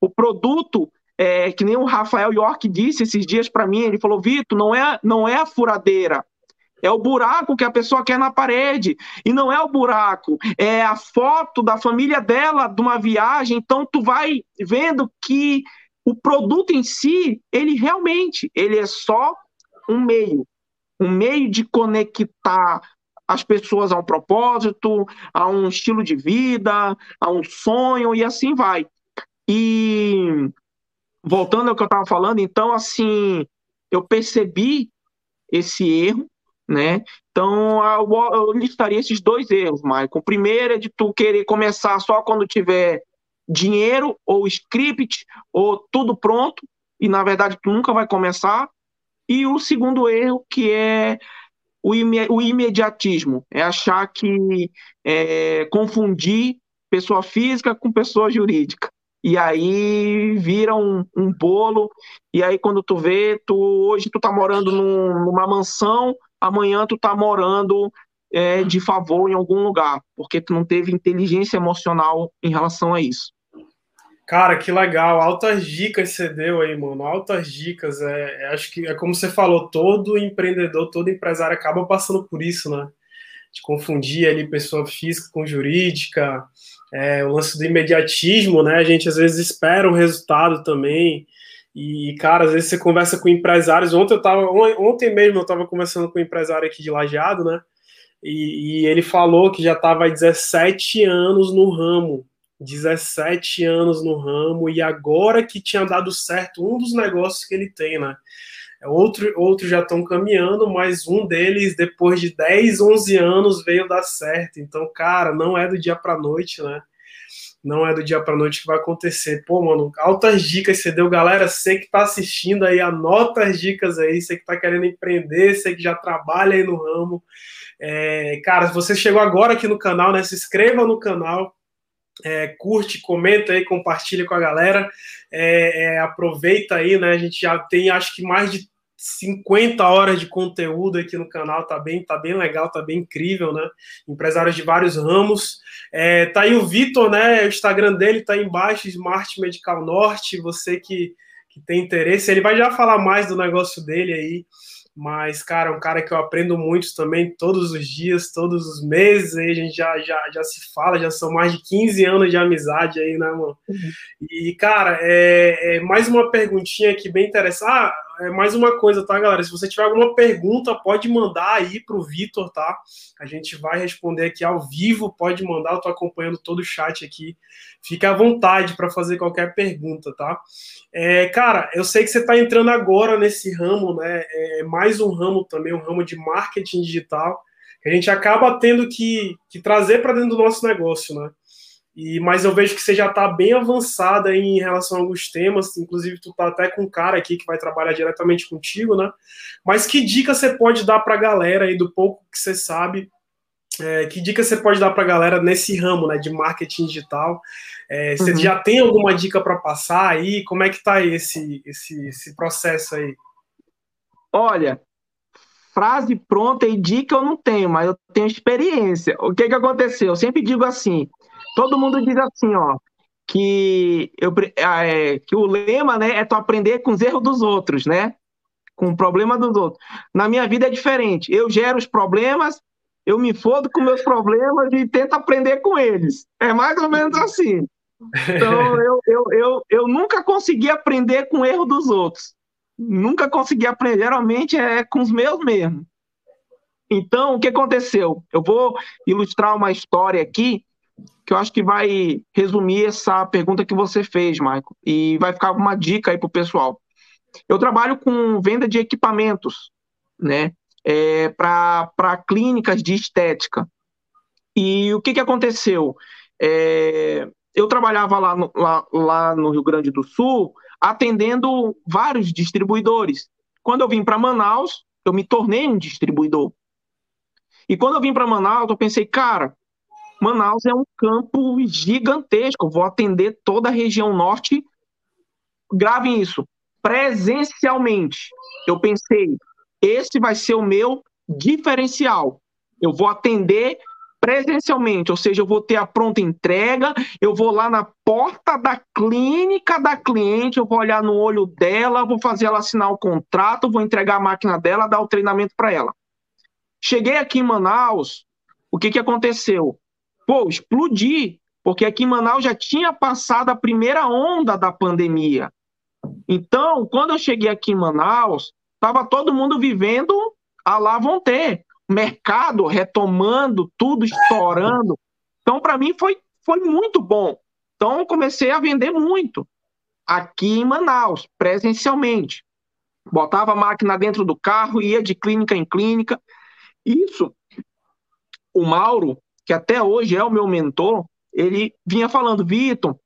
O produto é, que nem o Rafael York disse esses dias para mim, ele falou: Vitor, não é, não é a furadeira, é o buraco que a pessoa quer na parede. E não é o buraco, é a foto da família dela de uma viagem. Então, tu vai vendo que o produto em si, ele realmente, ele é só um meio, um meio de conectar as pessoas a um propósito, a um estilo de vida, a um sonho e assim vai. E voltando ao que eu estava falando, então assim, eu percebi esse erro, né? Então eu, listaria esses dois erros, Michael. O primeiro é de tu querer começar só quando tiver dinheiro ou script ou tudo pronto e na verdade tu nunca vai começar. E o segundo erro que é o, o imediatismo, é achar que é, confundir pessoa física com pessoa jurídica. E aí vira um, um bolo, e aí quando tu vê, tu, hoje tu tá morando num, numa mansão, amanhã tu tá morando é, de favor em algum lugar, porque tu não teve inteligência emocional em relação a isso. Cara, que legal. Altas dicas você deu aí, mano. Altas dicas. É, é, acho que é como você falou, todo empreendedor, todo empresário acaba passando por isso, né? De confundir ali pessoa física com jurídica. É, o lance do imediatismo, né? A gente às vezes espera um resultado também. E, cara, às vezes você conversa com empresários. Ontem eu tava, ontem mesmo eu estava conversando com um empresário aqui de Lajeado, né? E, e ele falou que já estava há 17 anos no ramo 17 anos no ramo e agora que tinha dado certo um dos negócios que ele tem, né? É outro, outros já estão caminhando, mas um deles, depois de 10, 11 anos, veio dar certo. Então, cara, não é do dia para noite, né? Não é do dia para noite que vai acontecer. Pô, mano, altas dicas você deu, galera. Você que tá assistindo aí, anota as dicas aí. Você que tá querendo empreender, você que já trabalha aí no ramo. É, cara, se você chegou agora aqui no canal, né? Se inscreva no canal é, curte, comenta aí, compartilha com a galera. É, é, aproveita aí, né? A gente já tem acho que mais de 50 horas de conteúdo aqui no canal, tá bem, tá bem legal, tá bem incrível, né? Empresários de vários ramos. É, tá aí o Vitor, né? O Instagram dele tá aí embaixo, Smart Medical Norte. Você que, que tem interesse, ele vai já falar mais do negócio dele aí. Mas, cara, é um cara que eu aprendo muito também todos os dias, todos os meses, aí a gente já, já, já se fala, já são mais de 15 anos de amizade aí, né, mano? Uhum. E, cara, é, é, mais uma perguntinha aqui bem interessante. Ah, é mais uma coisa, tá, galera? Se você tiver alguma pergunta, pode mandar aí pro Vitor, tá? A gente vai responder aqui ao vivo, pode mandar, eu tô acompanhando todo o chat aqui. Fica à vontade para fazer qualquer pergunta, tá? É, cara, eu sei que você está entrando agora nesse ramo, né? É mais um ramo também, um ramo de marketing digital, que a gente acaba tendo que, que trazer para dentro do nosso negócio, né? E, mas eu vejo que você já está bem avançada em relação a alguns temas, inclusive tu tá até com um cara aqui que vai trabalhar diretamente contigo, né? Mas que dica você pode dar para a galera aí do pouco que você sabe? É, que dica você pode dar para a galera nesse ramo, né, de marketing digital? É, você uhum. já tem alguma dica para passar aí? Como é que tá esse, esse, esse processo aí? Olha, frase pronta e dica eu não tenho, mas eu tenho experiência. O que que aconteceu? Eu sempre digo assim, todo mundo diz assim, ó, que, eu, é, que o lema, né, é tu aprender com os erros dos outros, né? Com o problema dos outros. Na minha vida é diferente. Eu gero os problemas, eu me fodo com meus problemas e tento aprender com eles. É mais ou menos assim. Então, eu, eu, eu, eu nunca consegui aprender com o erro dos outros nunca consegui aprender, geralmente é com os meus mesmo. Então, o que aconteceu? Eu vou ilustrar uma história aqui que eu acho que vai resumir essa pergunta que você fez, Michael, e vai ficar uma dica aí para o pessoal. Eu trabalho com venda de equipamentos, né, é, para clínicas de estética. E o que, que aconteceu? É, eu trabalhava lá no, lá, lá no Rio Grande do Sul, atendendo vários distribuidores. Quando eu vim para Manaus, eu me tornei um distribuidor. E quando eu vim para Manaus, eu pensei, cara, Manaus é um campo gigantesco, vou atender toda a região norte. Gravem isso, presencialmente. Eu pensei, esse vai ser o meu diferencial. Eu vou atender presencialmente, ou seja, eu vou ter a pronta entrega, eu vou lá na porta da clínica da cliente, eu vou olhar no olho dela, vou fazer ela assinar o contrato, vou entregar a máquina dela, dar o treinamento para ela. Cheguei aqui em Manaus, o que, que aconteceu? Pô, explodi, porque aqui em Manaus já tinha passado a primeira onda da pandemia. Então, quando eu cheguei aqui em Manaus, estava todo mundo vivendo a lá vão ter mercado retomando, tudo estourando. Então, para mim, foi, foi muito bom. Então, comecei a vender muito aqui em Manaus, presencialmente. Botava a máquina dentro do carro, ia de clínica em clínica. Isso, o Mauro, que até hoje é o meu mentor, ele vinha falando, Vitor,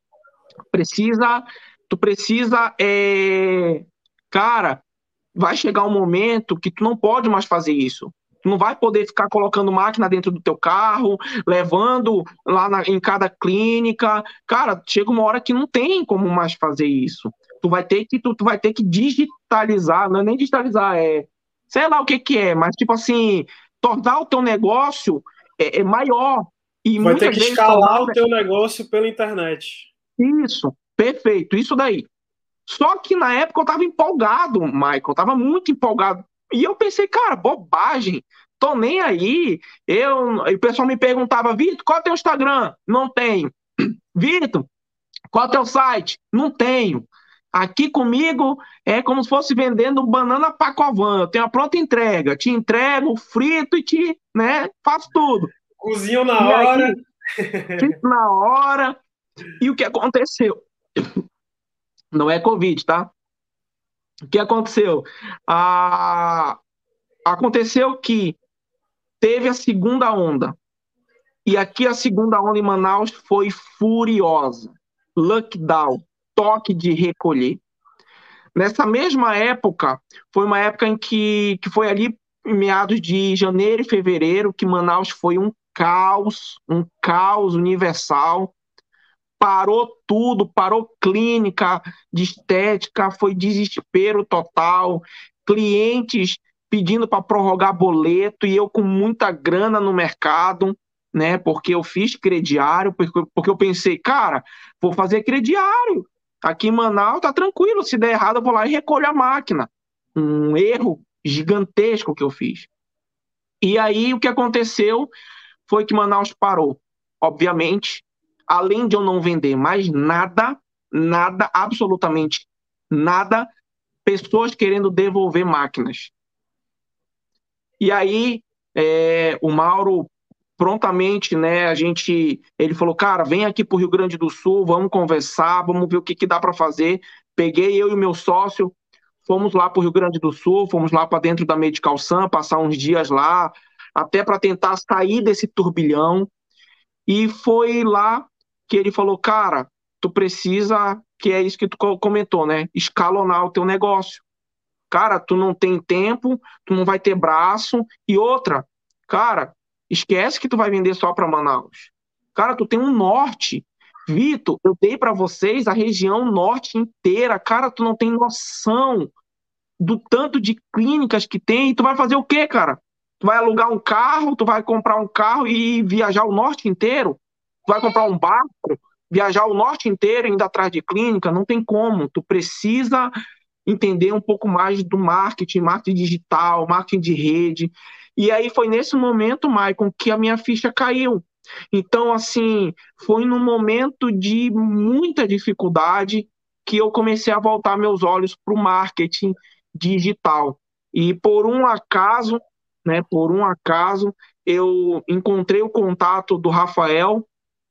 precisa, tu precisa, é... cara, vai chegar um momento que tu não pode mais fazer isso não vai poder ficar colocando máquina dentro do teu carro, levando lá na, em cada clínica. Cara, chega uma hora que não tem como mais fazer isso. Tu vai ter que, tu, tu vai ter que digitalizar, não é nem digitalizar, é sei lá o que que é, mas tipo assim, tornar o teu negócio é, é maior. E vai ter que escalar o teu negócio pela internet. Isso, perfeito, isso daí. Só que na época eu tava empolgado, Michael, eu tava muito empolgado e eu pensei, cara, bobagem. Tô nem aí. Eu, o pessoal me perguntava, Vitor, qual é o teu Instagram? Não tenho. Vitor, qual é o teu site? Não tenho. Aqui comigo é como se fosse vendendo banana pacovan. Eu tenho a pronta entrega. Te entrego, frito e te, né, faço tudo. Cozinho na e hora. Aí, frito na hora. E o que aconteceu? Não é Covid, tá? O que aconteceu? Ah, aconteceu que teve a segunda onda. E aqui a segunda onda em Manaus foi furiosa. Lockdown, toque de recolher. Nessa mesma época, foi uma época em que, que foi ali em meados de janeiro e fevereiro que Manaus foi um caos, um caos universal parou tudo, parou clínica de estética, foi desespero total, clientes pedindo para prorrogar boleto e eu com muita grana no mercado, né? Porque eu fiz crediário, porque, porque eu pensei, cara, vou fazer crediário. Aqui em Manaus tá tranquilo, se der errado eu vou lá e recolho a máquina. Um erro gigantesco que eu fiz. E aí o que aconteceu foi que Manaus parou. Obviamente, além de eu não vender mais nada, nada, absolutamente nada, pessoas querendo devolver máquinas. E aí, é, o Mauro prontamente, né, a gente, ele falou, cara, vem aqui para o Rio Grande do Sul, vamos conversar, vamos ver o que, que dá para fazer. Peguei eu e o meu sócio, fomos lá para o Rio Grande do Sul, fomos lá para dentro da Medical Sun, passar uns dias lá, até para tentar sair desse turbilhão. E foi lá que ele falou, cara, tu precisa, que é isso que tu comentou, né? Escalonar o teu negócio. Cara, tu não tem tempo, tu não vai ter braço. E outra, cara, esquece que tu vai vender só para Manaus. Cara, tu tem um norte. Vitor, eu dei para vocês a região norte inteira. Cara, tu não tem noção do tanto de clínicas que tem. E tu vai fazer o quê, cara? Tu vai alugar um carro, tu vai comprar um carro e viajar o norte inteiro? Tu vai comprar um barco, viajar o norte inteiro indo atrás de clínica? Não tem como. Tu precisa entender um pouco mais do marketing, marketing digital, marketing de rede. E aí foi nesse momento, Maicon, que a minha ficha caiu. Então, assim, foi num momento de muita dificuldade que eu comecei a voltar meus olhos para o marketing digital. E por um acaso, né, por um acaso, eu encontrei o contato do Rafael,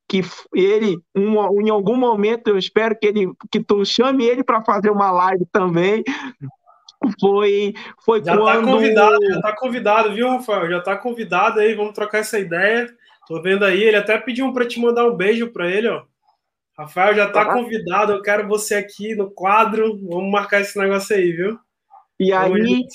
que ele, um, em algum momento, eu espero que ele, que tu chame ele para fazer uma live também. Foi, foi já tá quando... tá convidado, já tá convidado, viu, Rafael? Já tá convidado aí, vamos trocar essa ideia. Tô vendo aí, ele até pediu para te mandar um beijo para ele, ó. Rafael já tá convidado, eu quero você aqui no quadro. Vamos marcar esse negócio aí, viu? E aí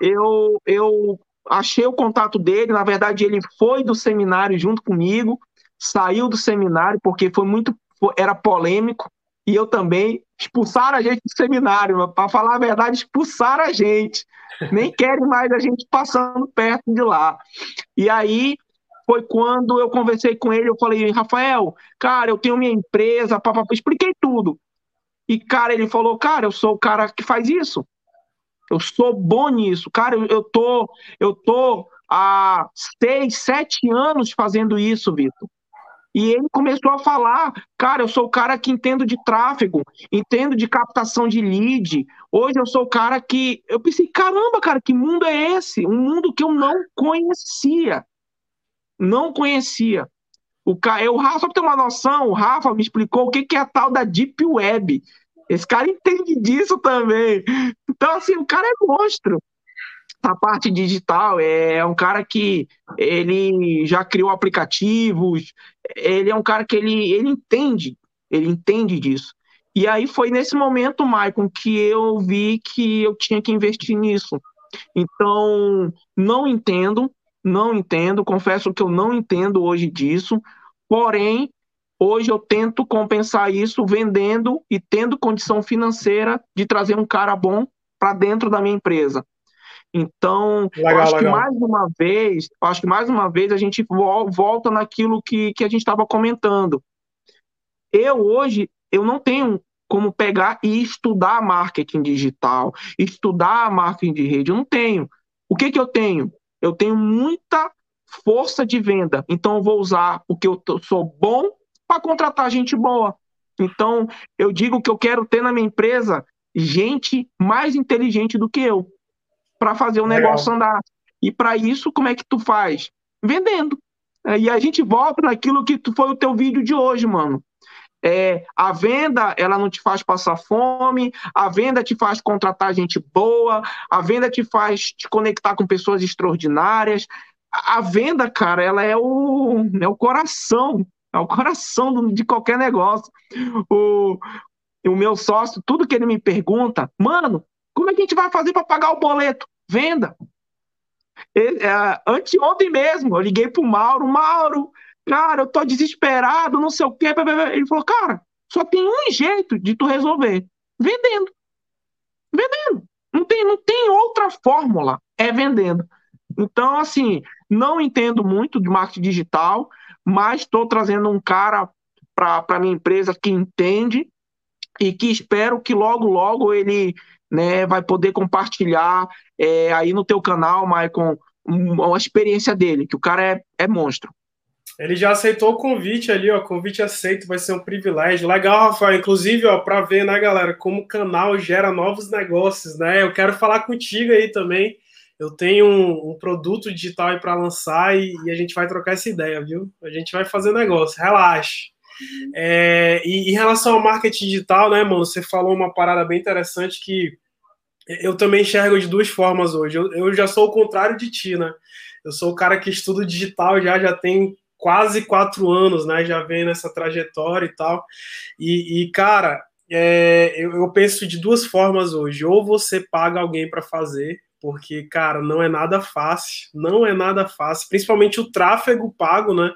eu, eu achei o contato dele, na verdade ele foi do seminário junto comigo, saiu do seminário porque foi muito era polêmico e eu também expulsaram a gente do seminário, para falar a verdade, expulsaram a gente. Nem querem mais a gente passando perto de lá. E aí foi quando eu conversei com ele, eu falei, Rafael, cara, eu tenho minha empresa, papapá, expliquei tudo. E, cara, ele falou, cara, eu sou o cara que faz isso. Eu sou bom nisso. Cara, eu tô, eu tô há seis, sete anos fazendo isso, Vitor. E ele começou a falar, cara, eu sou o cara que entendo de tráfego, entendo de captação de lead. Hoje eu sou o cara que. Eu pensei, caramba, cara, que mundo é esse? Um mundo que eu não conhecia não conhecia. O, o Rafa, só para ter uma noção, o Rafa me explicou o que, que é a tal da Deep Web. Esse cara entende disso também. Então, assim, o cara é monstro. A parte digital é um cara que ele já criou aplicativos, ele é um cara que ele, ele entende, ele entende disso. E aí foi nesse momento, Maicon, que eu vi que eu tinha que investir nisso. Então, não entendo, não entendo, confesso que eu não entendo hoje disso, porém, hoje eu tento compensar isso vendendo e tendo condição financeira de trazer um cara bom para dentro da minha empresa. Então, legal, acho legal. que mais uma vez, acho que mais uma vez a gente volta naquilo que, que a gente estava comentando. Eu hoje, eu não tenho como pegar e estudar marketing digital, estudar marketing de rede, eu não tenho. O que que eu tenho? eu tenho muita força de venda. Então, eu vou usar o que eu sou bom para contratar gente boa. Então, eu digo que eu quero ter na minha empresa gente mais inteligente do que eu para fazer o Legal. negócio andar. E para isso, como é que tu faz? Vendendo. E a gente volta naquilo que foi o teu vídeo de hoje, mano. É, a venda, ela não te faz passar fome, a venda te faz contratar gente boa, a venda te faz te conectar com pessoas extraordinárias. A, a venda, cara, ela é o, é o coração, é o coração de qualquer negócio. O, o meu sócio, tudo que ele me pergunta, mano, como é que a gente vai fazer para pagar o boleto? Venda. Ele, é, anteontem mesmo, eu liguei pro Mauro, Mauro, cara, eu tô desesperado, não sei o quê. Ele falou, cara, só tem um jeito de tu resolver: vendendo. Vendendo. Não tem, não tem outra fórmula, é vendendo. Então, assim, não entendo muito de marketing digital, mas estou trazendo um cara para a minha empresa que entende e que espero que logo, logo ele né, vai poder compartilhar é, aí no teu canal, Maicon, uma experiência dele, que o cara é, é monstro. Ele já aceitou o convite ali, ó. Convite aceito, vai ser um privilégio. Legal, Rafael. Inclusive, ó, para ver, né, galera, como o canal gera novos negócios, né? Eu quero falar contigo aí também. Eu tenho um, um produto digital aí para lançar e, e, a gente vai trocar essa ideia, viu? A gente vai fazer negócio, relaxe. É, e em relação ao marketing digital, né, mano? Você falou uma parada bem interessante que eu também enxergo de duas formas hoje. Eu, eu já sou o contrário de ti, né? Eu sou o cara que estuda digital já, já tem quase quatro anos, né? Já vem nessa trajetória e tal. E, e cara, é, eu, eu penso de duas formas hoje. Ou você paga alguém para fazer, porque, cara, não é nada fácil, não é nada fácil, principalmente o tráfego pago, né?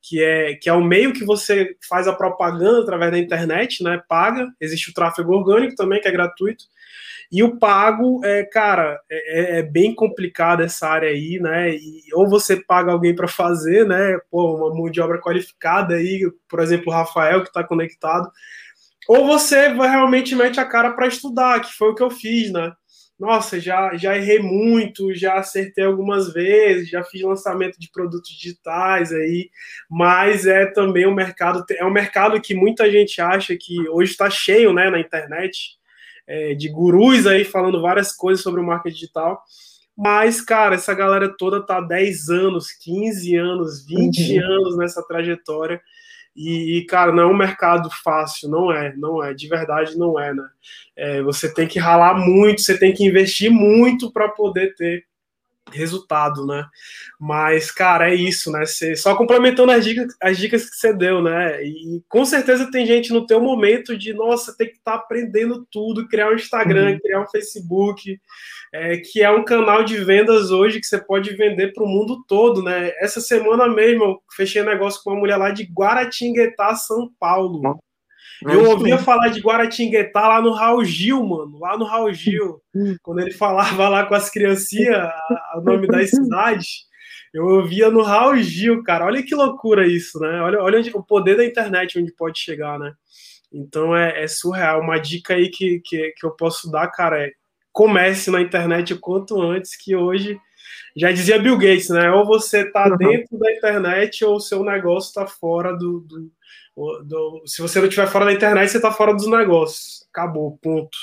Que é, que é o meio que você faz a propaganda através da internet, né? Paga. Existe o tráfego orgânico também, que é gratuito. E o pago, é, cara, é, é, é bem complicado essa área aí, né? E, ou você paga alguém para fazer, né? Pô, uma mão de obra qualificada aí, por exemplo, o Rafael que está conectado. Ou você realmente mete a cara para estudar, que foi o que eu fiz, né? Nossa, já, já errei muito, já acertei algumas vezes, já fiz lançamento de produtos digitais aí, mas é também um mercado, é um mercado que muita gente acha que hoje está cheio, né, na internet, é, de gurus aí falando várias coisas sobre o marketing digital. Mas, cara, essa galera toda tá 10 anos, 15 anos, 20 uhum. anos nessa trajetória. E, e, cara, não é um mercado fácil, não é, não é, de verdade não é, né? É, você tem que ralar muito, você tem que investir muito para poder ter resultado, né? Mas, cara, é isso, né? Você, só complementando as dicas, as dicas que você deu, né? E com certeza tem gente no teu momento de, nossa, tem que estar tá aprendendo tudo, criar um Instagram, uhum. criar um Facebook, é, que é um canal de vendas hoje que você pode vender para o mundo todo, né? Essa semana mesmo eu fechei negócio com uma mulher lá de Guaratinguetá, São Paulo. É eu ouvia falar de Guaratinguetá lá no Raul Gil, mano. Lá no Raul Gil. Hum. Quando ele falava lá com as criancinhas o nome das cidades. Eu ouvia no Raul Gil, cara. Olha que loucura isso, né? Olha, olha onde, o poder da internet onde pode chegar, né? Então é, é surreal. Uma dica aí que, que, que eu posso dar, cara, é comece na internet o quanto antes, que hoje já dizia Bill Gates, né? Ou você tá uhum. dentro da internet ou o seu negócio tá fora do, do, do, se você não estiver fora da internet, você está fora dos negócios. Acabou, ponto.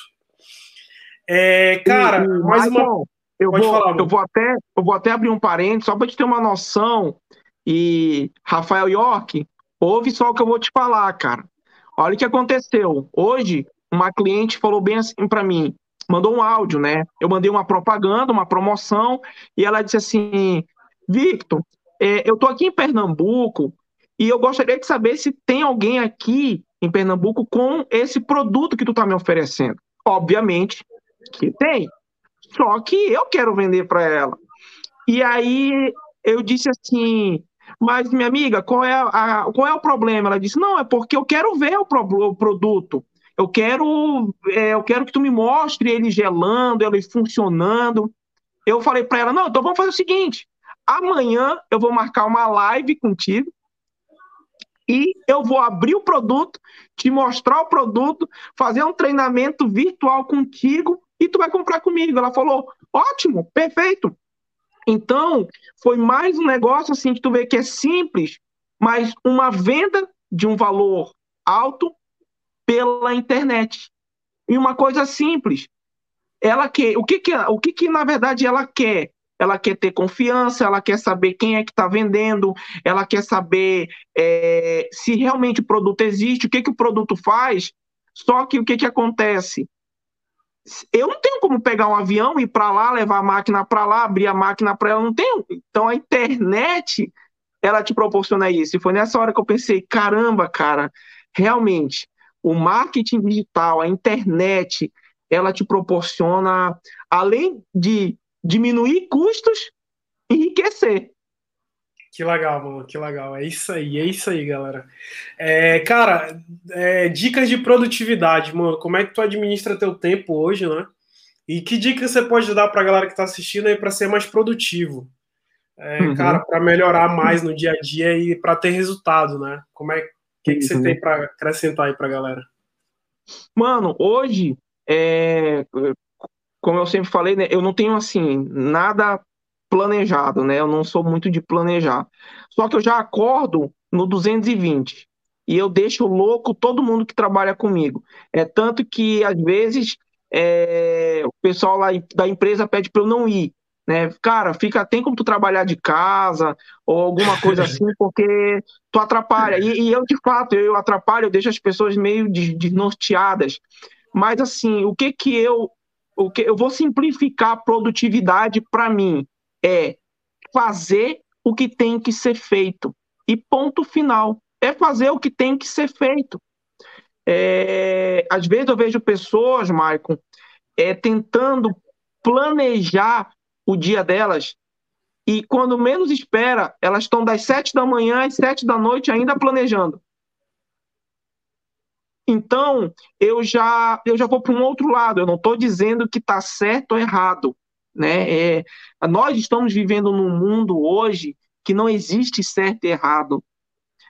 É, cara, e, mais Michael, uma. Eu vou, falar, eu, vou até, eu vou até abrir um parênteses, só para te ter uma noção. E Rafael York, ouve só o que eu vou te falar, cara. Olha o que aconteceu. Hoje, uma cliente falou bem assim para mim, mandou um áudio, né? Eu mandei uma propaganda, uma promoção, e ela disse assim: Victor, é, eu tô aqui em Pernambuco e eu gostaria de saber se tem alguém aqui em Pernambuco com esse produto que tu está me oferecendo. Obviamente que tem. Só que eu quero vender para ela. E aí eu disse assim, mas minha amiga, qual é, a, qual é o problema? Ela disse, não, é porque eu quero ver o, pro, o produto. Eu quero, é, eu quero que tu me mostre ele gelando, ele funcionando. Eu falei para ela, não, então vamos fazer o seguinte. Amanhã eu vou marcar uma live contigo e eu vou abrir o produto, te mostrar o produto, fazer um treinamento virtual contigo e tu vai comprar comigo. Ela falou: ótimo, perfeito. Então, foi mais um negócio assim que tu vê que é simples, mas uma venda de um valor alto pela internet. E uma coisa simples. Ela quer, o que que, o que que na verdade ela quer? Ela quer ter confiança, ela quer saber quem é que está vendendo, ela quer saber é, se realmente o produto existe, o que, que o produto faz. Só que o que, que acontece? Eu não tenho como pegar um avião, ir para lá, levar a máquina para lá, abrir a máquina para ela, não tenho. Então a internet, ela te proporciona isso. E foi nessa hora que eu pensei, caramba, cara, realmente, o marketing digital, a internet, ela te proporciona, além de diminuir custos, enriquecer. Que legal, mano, que legal. É isso aí, é isso aí, galera. É, cara, é, dicas de produtividade, mano. Como é que tu administra teu tempo hoje, né? E que dicas você pode dar para a galera que está assistindo aí para ser mais produtivo? É, uhum. Cara, para melhorar mais no dia a dia e para ter resultado, né? Como é que, que você uhum. tem para acrescentar aí para a galera? Mano, hoje é, como eu sempre falei, né, eu não tenho assim nada planejado, né? Eu não sou muito de planejar. Só que eu já acordo no 220 e eu deixo louco todo mundo que trabalha comigo. É tanto que às vezes é, o pessoal lá da empresa pede para eu não ir, né? Cara, fica tem como tu trabalhar de casa ou alguma coisa assim, porque tu atrapalha. E, e eu de fato eu atrapalho, eu deixo as pessoas meio desnorteadas. Mas assim, o que que eu o que eu vou simplificar a produtividade para mim é fazer o que tem que ser feito. e ponto final. É fazer o que tem que ser feito. É, às vezes eu vejo pessoas, Maicon, é, tentando planejar o dia delas e quando menos espera, elas estão das sete da manhã às sete da noite ainda planejando. Então, eu já eu já vou para um outro lado. Eu não estou dizendo que está certo ou errado, né? É, nós estamos vivendo num mundo hoje que não existe certo e errado.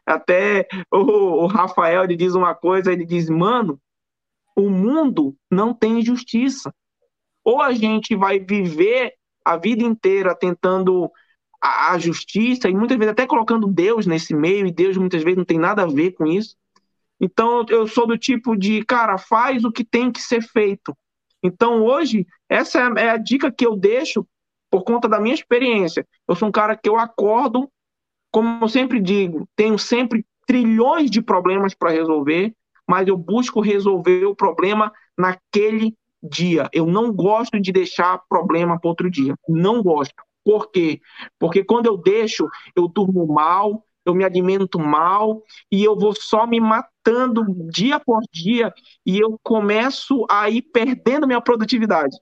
Até o, o Rafael ele diz uma coisa, ele diz, mano, o mundo não tem justiça. Ou a gente vai viver a vida inteira tentando a, a, justiça e muitas vezes até colocando Deus nesse meio, e Deus muitas vezes não tem nada a ver com isso. Então eu sou do tipo de, cara, faz o que tem que ser feito. Então hoje, essa é, é a dica que eu deixo por conta da minha experiência. Eu sou um cara que eu acordo, como eu sempre digo, tenho sempre trilhões de problemas para resolver, mas eu busco resolver o problema naquele dia. Eu não gosto de deixar problema para outro dia. Não gosto. Por quê? Porque quando eu deixo, eu durmo mal, eu me alimento mal e eu vou só me matando dia por dia e eu começo a ir perdendo minha produtividade.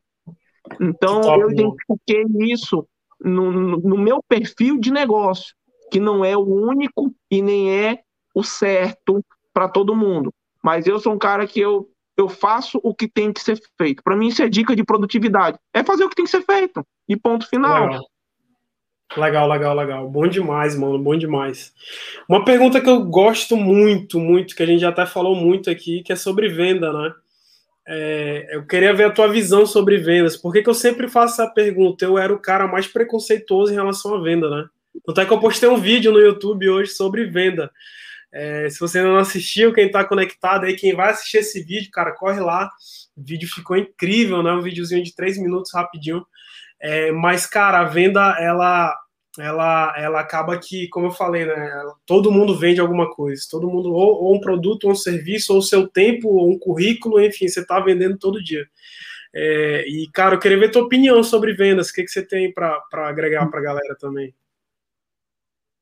Então, eu identifiquei isso no, no meu perfil de negócio, que não é o único e nem é o certo para todo mundo. Mas eu sou um cara que eu eu faço o que tem que ser feito. Para mim, isso é dica de produtividade. É fazer o que tem que ser feito. E ponto final. Legal, legal, legal. Bom demais, mano. Bom demais. Uma pergunta que eu gosto muito, muito, que a gente já até falou muito aqui, que é sobre venda, né? É, eu queria ver a tua visão sobre vendas. Por que, que eu sempre faço essa pergunta? Eu era o cara mais preconceituoso em relação à venda, né? Tanto é que eu postei um vídeo no YouTube hoje sobre venda. É, se você ainda não assistiu, quem está conectado aí, quem vai assistir esse vídeo, cara, corre lá. O vídeo ficou incrível, né? Um videozinho de três minutos rapidinho. É, mas, cara, a venda, ela, ela, ela acaba que, como eu falei, né? Todo mundo vende alguma coisa. Todo mundo, ou, ou um produto, ou um serviço, ou seu tempo, ou um currículo, enfim, você está vendendo todo dia. É, e, cara, eu queria ver tua opinião sobre vendas. O que, que você tem para agregar para a galera também?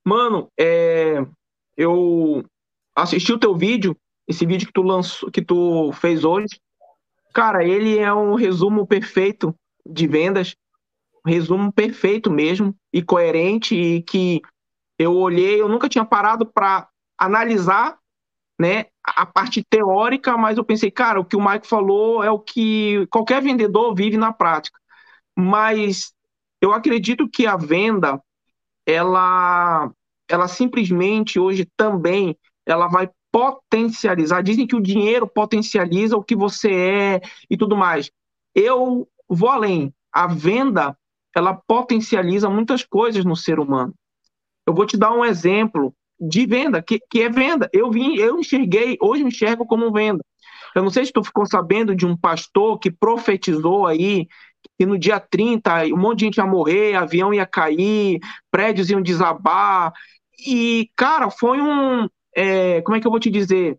Mano, é, eu assisti o teu vídeo, esse vídeo que tu lançou, que tu fez hoje. Cara, ele é um resumo perfeito de vendas, resumo perfeito mesmo e coerente e que eu olhei, eu nunca tinha parado para analisar, né, a parte teórica, mas eu pensei, cara, o que o Mike falou é o que qualquer vendedor vive na prática. Mas eu acredito que a venda ela ela simplesmente hoje também ela vai potencializar. Dizem que o dinheiro potencializa o que você é e tudo mais. Eu vou além. A venda ela potencializa muitas coisas no ser humano. Eu vou te dar um exemplo de venda, que, que é venda. Eu vim, eu enxerguei, hoje eu enxergo como venda. Eu não sei se tu ficou sabendo de um pastor que profetizou aí que no dia 30 um monte de gente ia morrer, avião ia cair, prédios iam desabar, e, cara, foi um. É, como é que eu vou te dizer?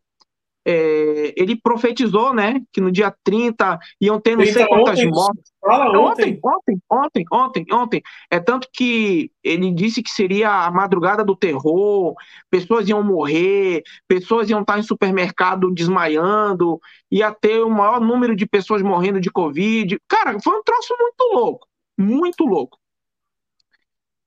É, ele profetizou, né, que no dia 30 iam ter não sei quantas ontem, mortes. Fala ontem. ontem, ontem, ontem, ontem. É tanto que ele disse que seria a madrugada do terror, pessoas iam morrer, pessoas iam estar em supermercado desmaiando, ia ter o maior número de pessoas morrendo de Covid. Cara, foi um troço muito louco, muito louco.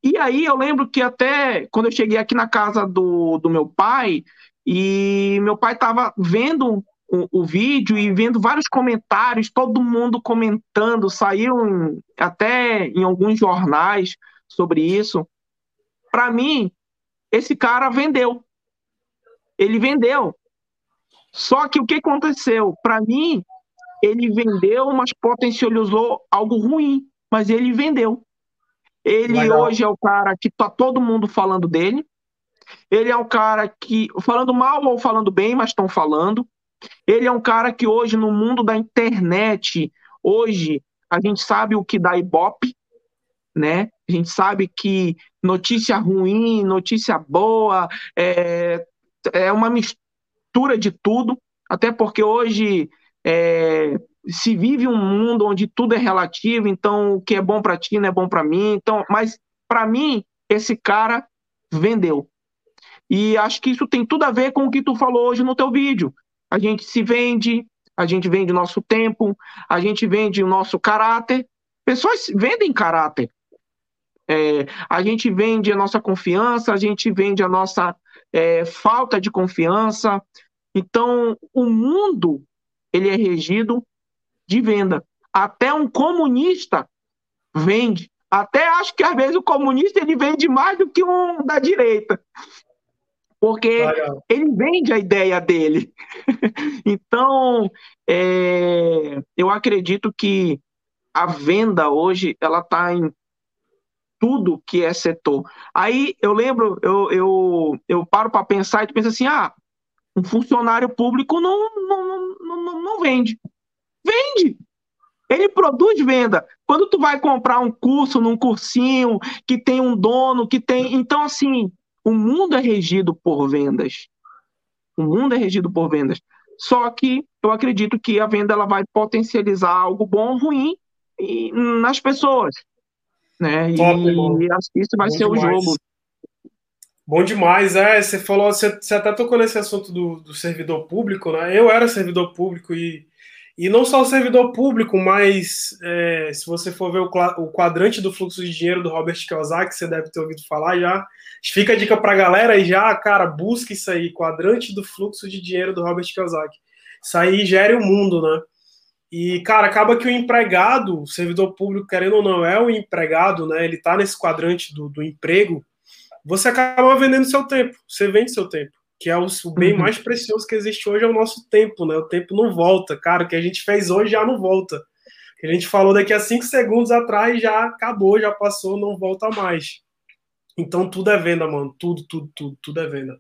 E aí eu lembro que até quando eu cheguei aqui na casa do, do meu pai, e meu pai estava vendo o, o, vídeo e vendo vários comentários, todo mundo comentando, saíram até em alguns jornais sobre isso. Para mim, esse cara vendeu. Ele vendeu. Só que o que aconteceu? Para mim, ele vendeu, mas potencializou algo ruim. Mas ele vendeu. Ele Legal. hoje é o cara que tá todo mundo falando dele. Ele é um cara que, falando mal ou falando bem, mas estão falando. Ele é um cara que hoje, no mundo da internet, hoje, a gente sabe o que dá ibope, né? A gente sabe que notícia ruim, notícia boa, é, é uma mistura de tudo, até porque hoje é, se vive um mundo onde tudo é relativo, então o que é bom para ti não é bom para mim. Então, mas para mim esse cara vendeu. E acho que isso tem tudo a ver com o que tu falou hoje no teu vídeo. A gente se vende, a gente vende o nosso tempo, a gente vende o nosso caráter. Pessoas vendem caráter. É, a gente vende a nossa confiança, a gente vende a nossa é, falta de confiança. Então, o mundo ele é regido de venda. Até um comunista vende. Até acho que às vezes o comunista ele vende mais do que um da direita. Porque ele vende a ideia dele. então, é, eu acredito que a venda hoje ela está em tudo que é setor. Aí eu lembro, eu, eu, eu paro para pensar e tu pensa assim, ah, um funcionário público não, não, não, não, não vende. Vende! Ele produz venda. Quando tu vai comprar um curso num cursinho que tem um dono, que tem. Então, assim, o mundo é regido por vendas. O mundo é regido por vendas. Só que eu acredito que a venda ela vai potencializar algo bom ou ruim nas pessoas. Né? Top, e acho que isso vai bom ser demais. o jogo. Bom demais, é. Você falou, você, você até tocou nesse assunto do, do servidor público, né? Eu era servidor público e e não só o servidor público, mas é, se você for ver o, o, quadrante do fluxo de dinheiro do Robert Kiyosaki, você deve ter ouvido falar já. Fica a dica para a galera e já, cara, busque isso aí, quadrante do fluxo de dinheiro do Robert Kiyosaki. Isso aí gere o mundo, né? E, cara, acaba que o empregado, o servidor público, querendo ou não, é o empregado, né? Ele tá nesse quadrante do, do emprego, você acaba vendendo seu tempo, você vende seu tempo que é o, o bem uhum. mais precioso que existe hoje é o nosso tempo, né? O tempo não volta, cara. O que a gente fez hoje já não volta. O que a gente falou daqui a cinco segundos atrás já acabou, já passou, não volta mais. Então tudo é venda, mano. Tudo, tudo, tudo, tudo é venda.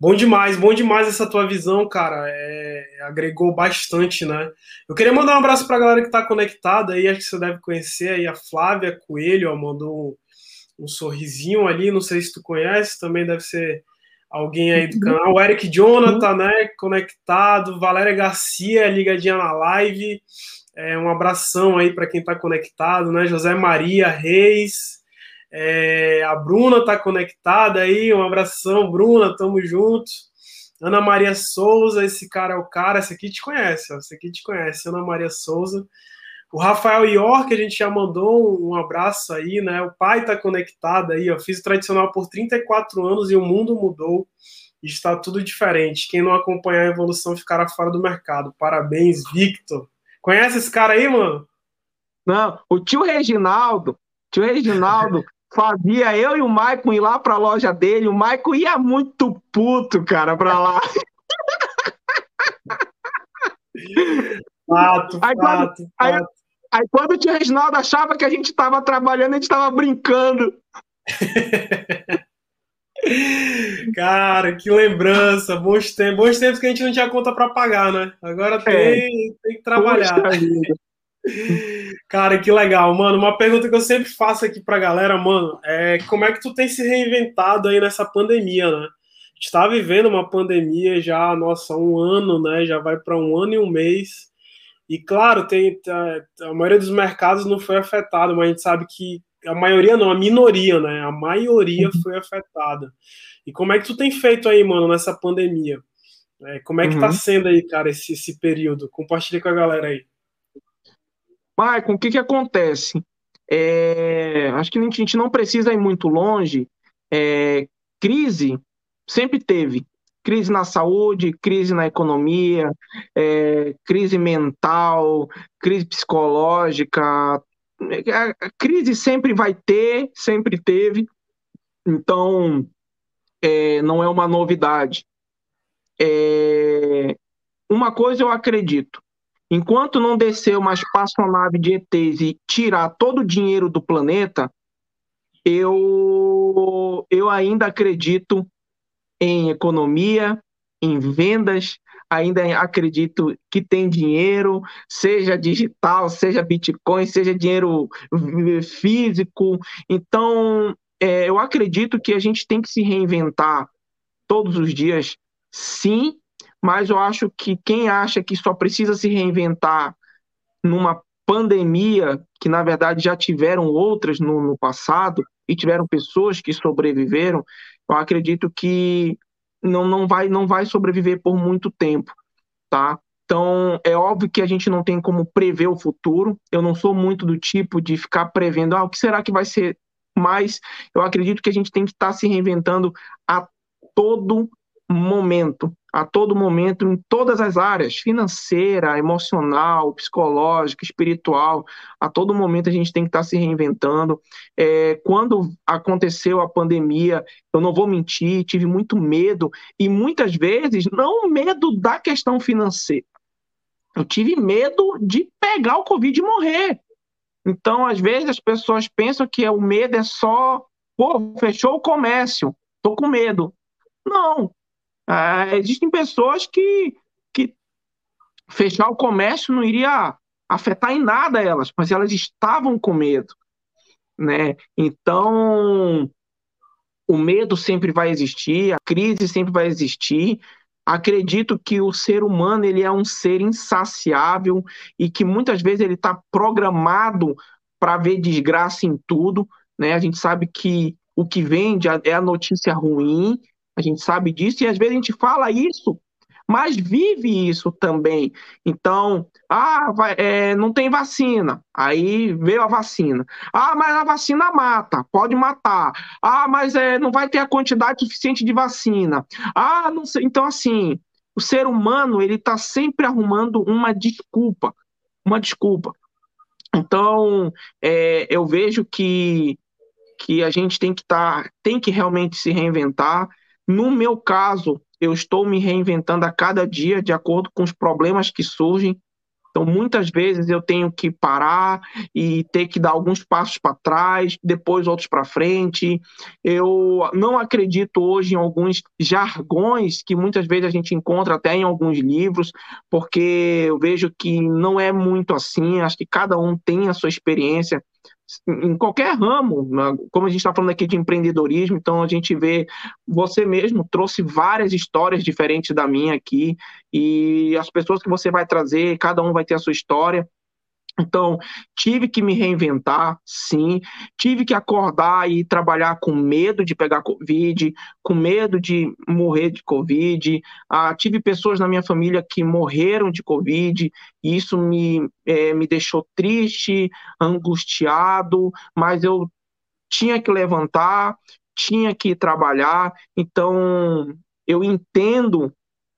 Bom demais, bom demais essa tua visão, cara. É, agregou bastante, né? Eu queria mandar um abraço pra galera que tá conectada aí, acho que você deve conhecer aí a Flávia Coelho, ó, mandou um, um sorrisinho ali, não sei se tu conhece, também deve ser alguém aí do canal. O Eric Jonathan, né? Conectado. Valéria Garcia, ligadinha na live. É, um abração aí para quem está conectado, né? José Maria Reis. É, a Bruna está conectada aí. Um abração, Bruna. Tamo junto. Ana Maria Souza, esse cara é o cara. Esse aqui te conhece, ó. Esse aqui te conhece. Ana Maria Souza. O Rafael York, a gente já mandou um abraço aí, né? O pai está conectado aí, ó. Fiz o tradicional por 34 anos e o mundo mudou. Está tudo diferente. Quem não acompanhar a evolução ficará fora do mercado. Parabéns, Victor. Conhece esse cara aí, mano? Não, o tio Reginaldo, tio Reginaldo fazia eu e o Maicon ir lá para a loja dele. O Maicon ia muito puto, cara, para lá. Fato, aí, fato, fato. Aí, quando o tio Reginaldo achava que a gente estava trabalhando, a gente estava brincando. Cara, que lembrança, bons tempos, bons tempos que a gente não tinha conta para pagar, né? Agora tem, é. tem que trabalhar. Cara, que legal, mano. Uma pergunta que eu sempre faço aqui pra galera, mano, é como é que tu tem se reinventado aí nessa pandemia, né? A gente tá vivendo uma pandemia já, nossa, um ano, né? Já vai para um ano e um mês. E claro, tem a, a maioria dos mercados não foi afetada, mas a gente sabe que a maioria não, a minoria, né? A maioria uhum. foi afetada. E como é que tu tem feito aí, mano, nessa pandemia? É, como é que tá uhum. tá sendo aí, cara, esse, esse período? Compartilha com a galera aí. Maicon, o que que acontece? É, acho que a gente não precisa ir muito longe. É, crise sempre teve crise na saúde, crise na economia, é, crise mental, crise psicológica. A, crise sempre vai ter, sempre teve, então é, não é uma novidade. É, uma coisa eu acredito: enquanto não descer uma espaçonave de ETs e tirar todo o dinheiro do planeta, eu, eu ainda acredito em economia, em vendas, ainda acredito que tem dinheiro, seja digital, seja Bitcoin, seja dinheiro físico. Então, é, eu acredito que a gente tem que se reinventar todos os dias, sim, mas eu acho que quem acha que só precisa se reinventar numa pandemia, que na verdade já tiveram outras no, no passado, e tiveram pessoas que sobreviveram, eu acredito que não, não, vai, não vai sobreviver por muito tempo, tá? Então, é óbvio que a gente não tem como prever o futuro. Eu não sou muito do tipo de ficar prevendo, ah, o que será que vai ser mais? Eu acredito que a gente tem que estar se reinventando a todo momento, a todo momento, em todas as áreas, financeira, emocional, psicológica, espiritual, a todo momento a gente tem que estar se reinventando. É, quando aconteceu a pandemia, eu não vou mentir, tive muito medo, e muitas vezes, não medo da questão financeira, eu tive medo de pegar o Covid e morrer. Então, às vezes, as pessoas pensam que o medo é só, pô, fechou o comércio, tô com medo. Não, é, existem pessoas que, que fechar o comércio não iria afetar em nada elas, mas elas estavam com medo, né? Então, o medo sempre vai existir, a crise sempre vai existir. Acredito que o ser humano ele é um ser insaciável e que muitas vezes ele está programado para ver desgraça em tudo, né? A gente sabe que o que vende é a notícia ruim a gente sabe disso e às vezes a gente fala isso, mas vive isso também. Então, ah, vai, é, não tem vacina. Aí veio a vacina. Ah, mas a vacina mata, pode matar. Ah, mas é, não vai ter a quantidade suficiente de vacina. Ah, não sei. Então, assim, o ser humano ele está sempre arrumando uma desculpa, uma desculpa. Então, é, eu vejo que que a gente tem que tá, tem que realmente se reinventar. No meu caso, eu estou me reinventando a cada dia de acordo com os problemas que surgem. Então, muitas vezes eu tenho que parar e ter que dar alguns passos para trás, depois outros para frente. Eu não acredito hoje em alguns jargões que muitas vezes a gente encontra até em alguns livros, porque eu vejo que não é muito assim. Acho que cada um tem a sua experiência em qualquer ramo, como a gente está falando aqui de empreendedorismo, então a gente vê, você mesmo trouxe várias histórias diferentes da minha aqui, e as pessoas que você vai trazer, cada um vai ter a sua história, então, tive que me reinventar, sim. Tive que acordar e trabalhar com medo de pegar Covid, com medo de morrer de Covid. Ah, tive pessoas na minha família que morreram de Covid, e isso me, é, me deixou triste, angustiado, mas eu tinha que levantar, tinha que trabalhar. Então, eu entendo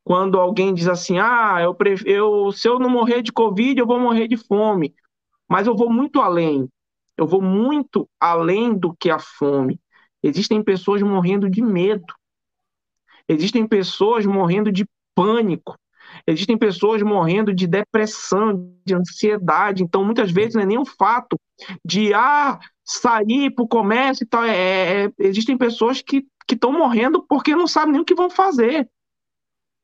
quando alguém diz assim: ah, eu, eu, se eu não morrer de Covid, eu vou morrer de fome. Mas eu vou muito além. Eu vou muito além do que a fome. Existem pessoas morrendo de medo. Existem pessoas morrendo de pânico. Existem pessoas morrendo de depressão, de ansiedade. Então, muitas vezes, não é nem o fato de ah, sair para o comércio e tal. É, é, é existem pessoas que estão morrendo porque não sabem nem o que vão fazer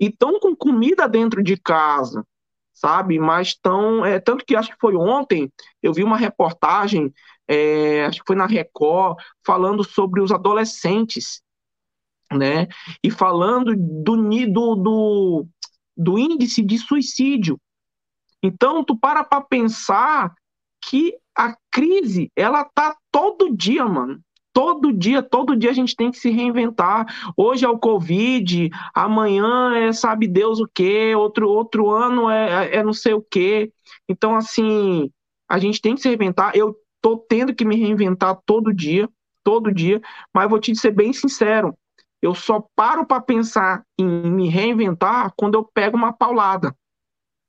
e estão com comida dentro de casa, sabe? Mas estão. É, tanto que acho que foi ontem, eu vi uma reportagem, é, acho que foi na Record, falando sobre os adolescentes, né? E falando do, do, do, do índice de suicídio. Então, tu para para pensar que a crise, ela tá todo dia, mano. Todo dia, todo dia a gente tem que se reinventar. Hoje é o Covid, amanhã é sabe Deus o quê, outro, outro ano é, é, é não sei o quê. Então, assim, a gente tem que se reinventar. Eu tô tendo que me reinventar todo dia, todo dia, mas vou te ser bem sincero, eu só paro para pensar em me reinventar quando eu pego uma paulada.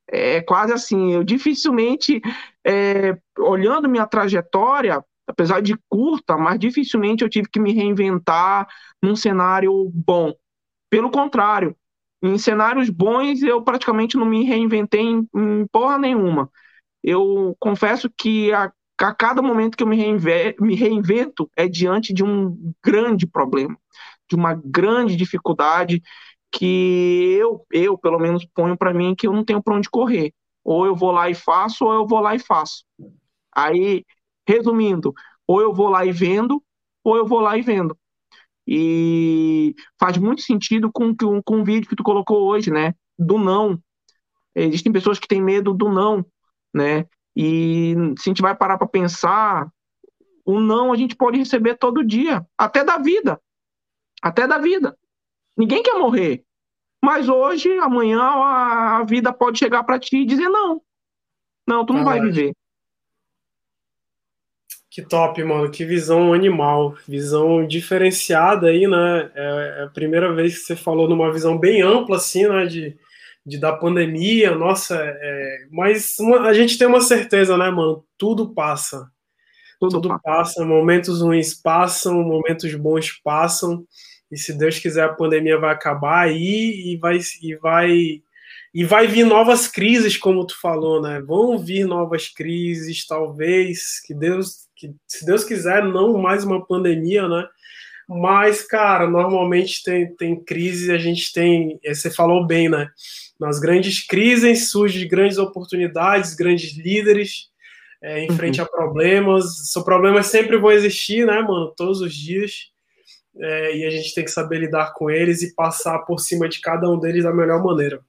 É quase assim, eu dificilmente, é, olhando minha trajetória, apesar de curta, mas dificilmente eu tive que me reinventar num cenário bom. Pelo contrário, em cenários bons eu praticamente não me reinventei em, em porra nenhuma. Eu confesso que a, a cada momento que eu me, reinve, me reinvento é diante de um grande problema, de uma grande dificuldade que eu, eu pelo menos ponho para mim que eu não tenho para onde correr. Ou eu vou lá e faço, ou eu vou lá e faço. Aí Resumindo, ou eu vou lá e vendo, ou eu vou lá e vendo. E faz muito sentido com, com, com o vídeo que tu colocou hoje, né? Do não. Existem pessoas que têm medo do não, né? E se a gente vai parar para pensar, o não a gente pode receber todo dia, até da vida. até da vida. Ninguém quer morrer. Mas hoje, amanhã, a, a vida pode chegar para ti e dizer não. Não, tu não vai viver. Que top, mano. Que visão animal. Visão diferenciada aí, né? É, é a primeira vez que você falou numa visão bem ampla, assim, né? De, de da pandemia. Nossa, é, mas uma, a gente tem uma certeza, né, mano? Tudo passa. Tudo, Tudo passa. Momentos ruins passam, momentos bons passam. E se Deus quiser, a pandemia vai acabar aí e vai, e vai e vai vir novas crises, como tu falou, né? Vão vir novas crises, talvez, que Deus, que, se Deus quiser, não mais uma pandemia, né? Mas, cara, normalmente tem, tem crise, a gente tem, é, você falou bem, né? Nas grandes crises surgem grandes oportunidades, grandes líderes é, em frente uhum. a problemas. São problemas sempre vão existir, né, mano? Todos os dias. É, e a gente tem que saber lidar com eles e passar por cima de cada um deles da melhor maneira.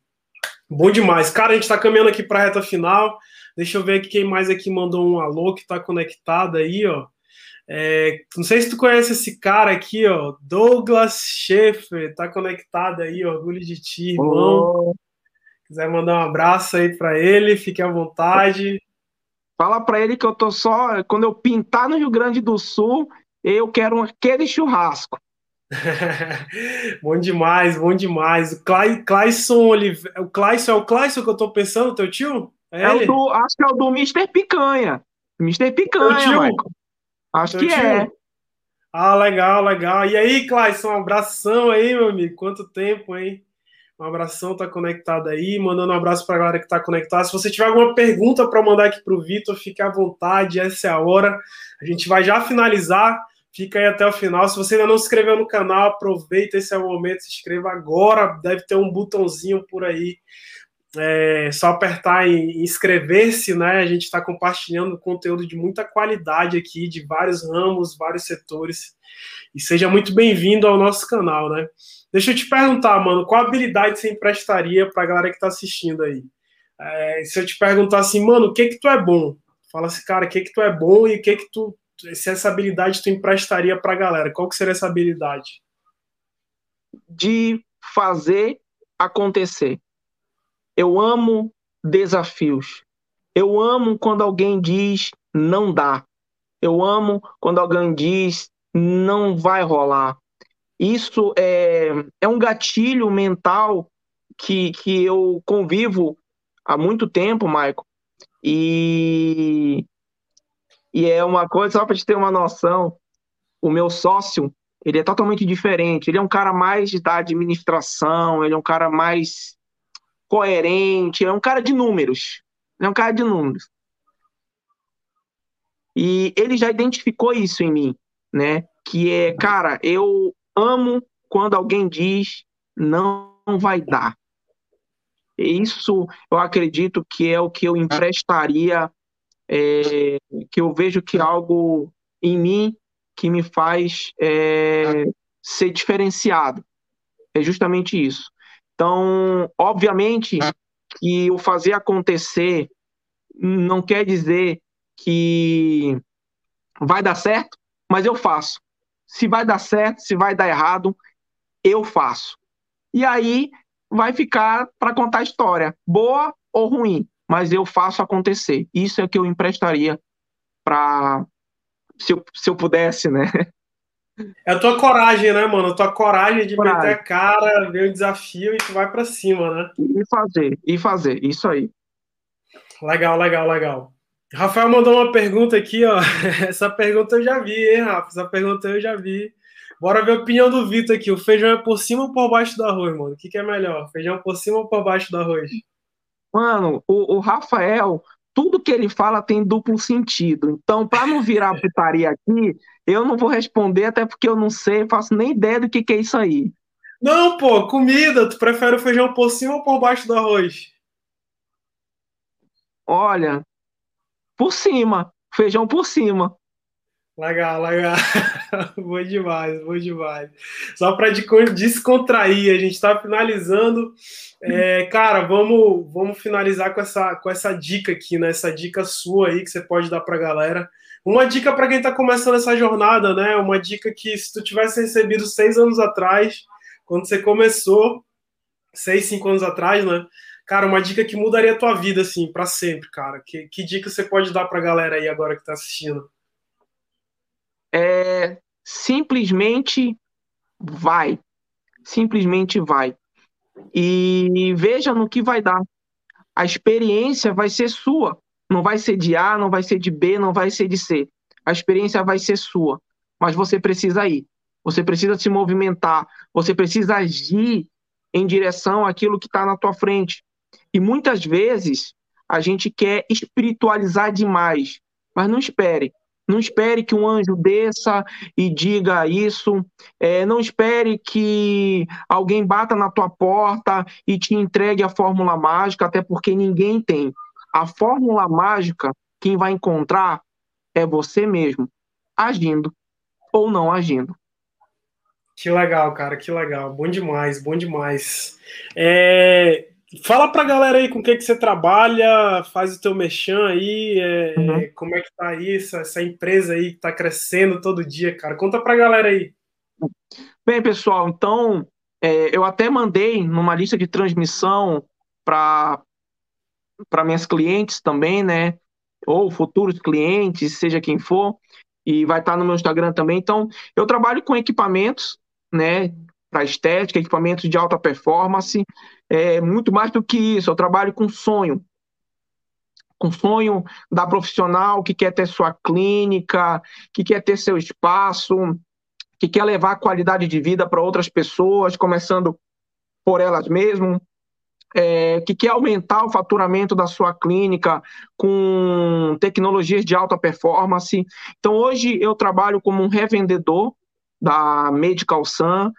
Bom demais. Cara, a gente está caminhando aqui para a reta final. Deixa eu ver aqui quem mais aqui mandou um alô que está conectado aí, ó. É, não sei se tu conhece esse cara aqui, ó. Douglas Schaefer, tá conectado aí, orgulho de ti, irmão. Oh. Quiser mandar um abraço aí para ele, fique à vontade. Fala para ele que eu tô só. Quando eu pintar no Rio Grande do Sul, eu quero aquele churrasco. bom demais, bom demais. O Clay, Clayson Oliveira. O Clayson é o Clayson que eu tô pensando, teu tio? É, é o do, acho que é o do Mr. Picanha. Mr. Picanha, Michael. Acho teu que tio? é. Ah, legal, legal. E aí, Clayson, um abração aí, meu amigo. Quanto tempo, hein? Um abração, tá conectado aí. Mandando um abraço pra galera que tá conectada. Se você tiver alguma pergunta para mandar aqui pro Vitor, fique à vontade. Essa é a hora. A gente vai já finalizar Fica aí até o final. Se você ainda não se inscreveu no canal, aproveita esse é o momento, se inscreva agora. Deve ter um botãozinho por aí. É só apertar em inscrever-se, né? A gente está compartilhando conteúdo de muita qualidade aqui, de vários ramos, vários setores. E seja muito bem-vindo ao nosso canal, né? Deixa eu te perguntar, mano, qual habilidade você emprestaria para a galera que está assistindo aí? É, se eu te perguntar assim, mano, o que que tu é bom? Fala assim, cara, o que que tu é bom e o que que tu se essa habilidade tu emprestaria para a galera, qual que seria essa habilidade? De fazer acontecer. Eu amo desafios. Eu amo quando alguém diz não dá. Eu amo quando alguém diz não vai rolar. Isso é, é um gatilho mental que, que eu convivo há muito tempo, Michael. E e é uma coisa, só para te ter uma noção, o meu sócio, ele é totalmente diferente. Ele é um cara mais da administração, ele é um cara mais coerente, é um cara de números. É um cara de números. E ele já identificou isso em mim, né? Que é, cara, eu amo quando alguém diz não vai dar. Isso eu acredito que é o que eu emprestaria é, que eu vejo que algo em mim que me faz é, ser diferenciado. É justamente isso. Então, obviamente que o fazer acontecer não quer dizer que vai dar certo, mas eu faço. Se vai dar certo, se vai dar errado, eu faço. E aí vai ficar para contar a história, boa ou ruim mas eu faço acontecer. Isso é o que eu emprestaria para se eu, se eu pudesse, né? É a tua coragem, né, mano? A tua coragem de coragem. meter a cara, ver o desafio e tu vai para cima, né? E fazer, e fazer, isso aí. Legal, legal, legal. Rafael mandou uma pergunta aqui, ó. Essa pergunta eu já vi, hein, Rafa? Essa pergunta eu já vi. Bora ver a opinião do Vitor aqui. O feijão é por cima ou por baixo do arroz, mano? O que, que é melhor? Feijão por cima ou por baixo do arroz? Mano, o, o Rafael, tudo que ele fala tem duplo sentido. Então, para não virar putaria aqui, eu não vou responder, até porque eu não sei, faço nem ideia do que, que é isso aí. Não, pô, comida. Tu prefere o feijão por cima ou por baixo do arroz? Olha, por cima. Feijão por cima. Legal, legal. bom demais, bom demais. Só para descontrair, a gente está finalizando. É, cara, vamos, vamos finalizar com essa, com essa dica aqui, né? Essa dica sua aí que você pode dar para a galera. Uma dica para quem está começando essa jornada, né? Uma dica que se tu tivesse recebido seis anos atrás, quando você começou, seis, cinco anos atrás, né? Cara, uma dica que mudaria a tua vida, assim, para sempre, cara. Que, que dica você pode dar para a galera aí agora que está assistindo? É simplesmente vai. Simplesmente vai. E veja no que vai dar. A experiência vai ser sua. Não vai ser de A, não vai ser de B, não vai ser de C. A experiência vai ser sua, mas você precisa ir. Você precisa se movimentar, você precisa agir em direção àquilo que está na tua frente. E muitas vezes a gente quer espiritualizar demais, mas não espere. Não espere que um anjo desça e diga isso. É, não espere que alguém bata na tua porta e te entregue a fórmula mágica, até porque ninguém tem. A fórmula mágica, quem vai encontrar é você mesmo, agindo ou não agindo. Que legal, cara, que legal. Bom demais, bom demais. É, fala pra galera aí com o que, que você trabalha, faz o teu mexão aí, é, uhum. como é que tá isso, essa empresa aí que tá crescendo todo dia, cara. Conta pra galera aí. Bem, pessoal, então é, eu até mandei numa lista de transmissão para para minhas clientes também, né? Ou futuros clientes, seja quem for, e vai estar no meu Instagram também. Então, eu trabalho com equipamentos, né? Para estética, equipamentos de alta performance. É muito mais do que isso, eu trabalho com sonho. Com sonho da profissional que quer ter sua clínica, que quer ter seu espaço, que quer levar qualidade de vida para outras pessoas, começando por elas mesmas é, que quer aumentar o faturamento da sua clínica com tecnologias de alta performance. Então, hoje eu trabalho como um revendedor da Medical Sun,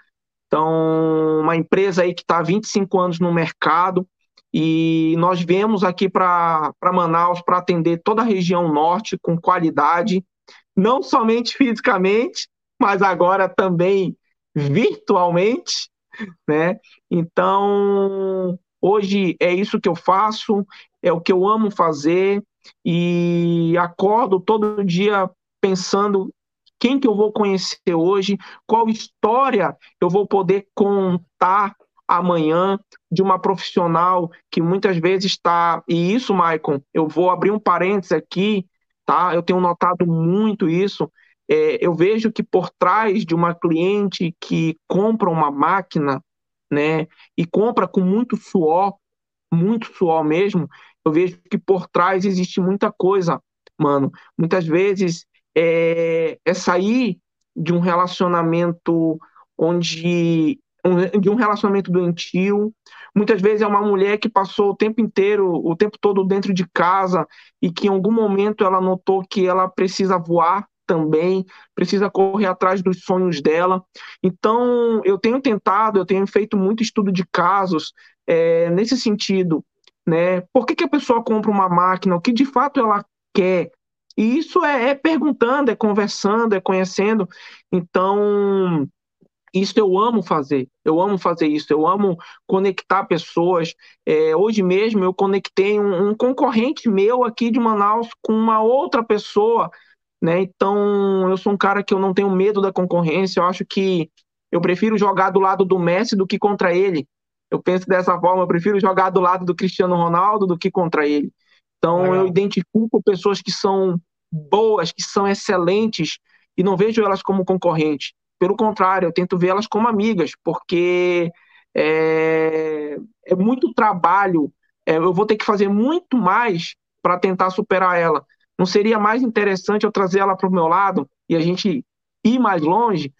então, uma empresa aí que está há 25 anos no mercado, e nós viemos aqui para Manaus para atender toda a região norte com qualidade, não somente fisicamente, mas agora também virtualmente, né? Então, Hoje é isso que eu faço, é o que eu amo fazer e acordo todo dia pensando quem que eu vou conhecer hoje, qual história eu vou poder contar amanhã de uma profissional que muitas vezes está. E isso, Maicon, eu vou abrir um parênteses aqui, tá? Eu tenho notado muito isso. É, eu vejo que por trás de uma cliente que compra uma máquina, né, e compra com muito suor, muito suor mesmo, eu vejo que por trás existe muita coisa, mano. Muitas vezes é, é sair de um relacionamento onde de um relacionamento doentio. Muitas vezes é uma mulher que passou o tempo inteiro, o tempo todo dentro de casa e que em algum momento ela notou que ela precisa voar também, precisa correr atrás dos sonhos dela. Então, eu tenho tentado, eu tenho feito muito estudo de casos é, nesse sentido. Né? Por que, que a pessoa compra uma máquina? O que de fato ela quer? E isso é, é perguntando, é conversando, é conhecendo. Então, isso eu amo fazer, eu amo fazer isso, eu amo conectar pessoas. É, hoje mesmo eu conectei um, um, concorrente meu aqui de Manaus com uma outra pessoa né? Então, eu sou um cara que eu não tenho medo da concorrência, eu acho que eu prefiro jogar do lado do Messi do que contra ele. Eu penso dessa forma, eu prefiro jogar do lado do Cristiano Ronaldo do que contra ele. Então, Legal. eu identifico pessoas que são boas, que são excelentes, e não vejo elas como concorrentes. Pelo contrário, eu tento vê-las como amigas, porque é, é muito trabalho, é, eu vou ter que fazer muito mais para tentar superar ela. Não seria mais interessante eu trazer ela para o meu lado e a gente ir mais longe?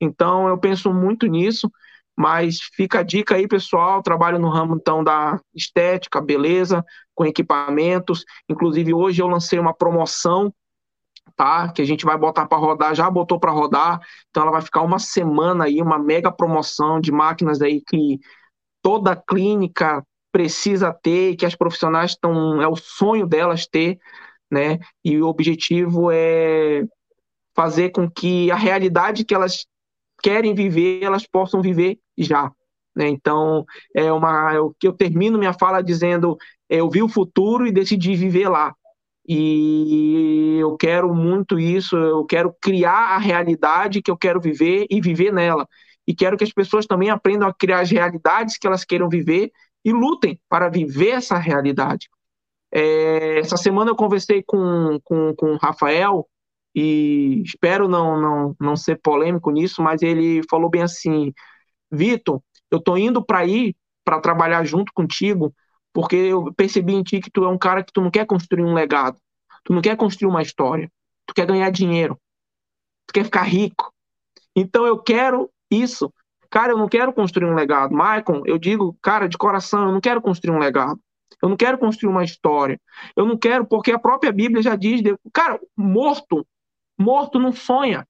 Então, eu penso muito nisso, mas fica a dica aí, pessoal. Trabalho no ramo então da estética, beleza, com equipamentos. Inclusive, hoje eu lancei uma promoção tá? Que a gente vai botar para rodar, já botou para rodar, então ela vai ficar uma semana aí, uma mega promoção de máquinas aí que toda clínica precisa ter, que as profissionais estão, é o sonho delas ter né? E o objetivo é fazer com que a realidade que elas querem viver, elas possam viver já. Né? Então, é uma, eu, eu termino minha fala dizendo: eu vi o futuro e decidi viver lá. E eu quero muito isso, eu quero criar a realidade que eu quero viver e viver nela. E quero que as pessoas também aprendam a criar as realidades que elas queiram viver e lutem para viver essa realidade. É, essa semana eu conversei com, com, com o Rafael, e espero não, não, não ser polêmico nisso, mas ele falou bem assim: Vitor, eu tô indo para ir para trabalhar junto contigo, porque eu percebi em ti que tu é um cara que tu não quer construir um legado, tu não quer construir uma história, tu quer ganhar dinheiro, tu quer ficar rico. Então eu quero isso. Cara, eu não quero construir um legado. Michael, eu digo, cara, de coração, eu não quero construir um legado. Eu não quero construir uma história. Eu não quero, porque a própria Bíblia já diz, cara, morto, morto não sonha.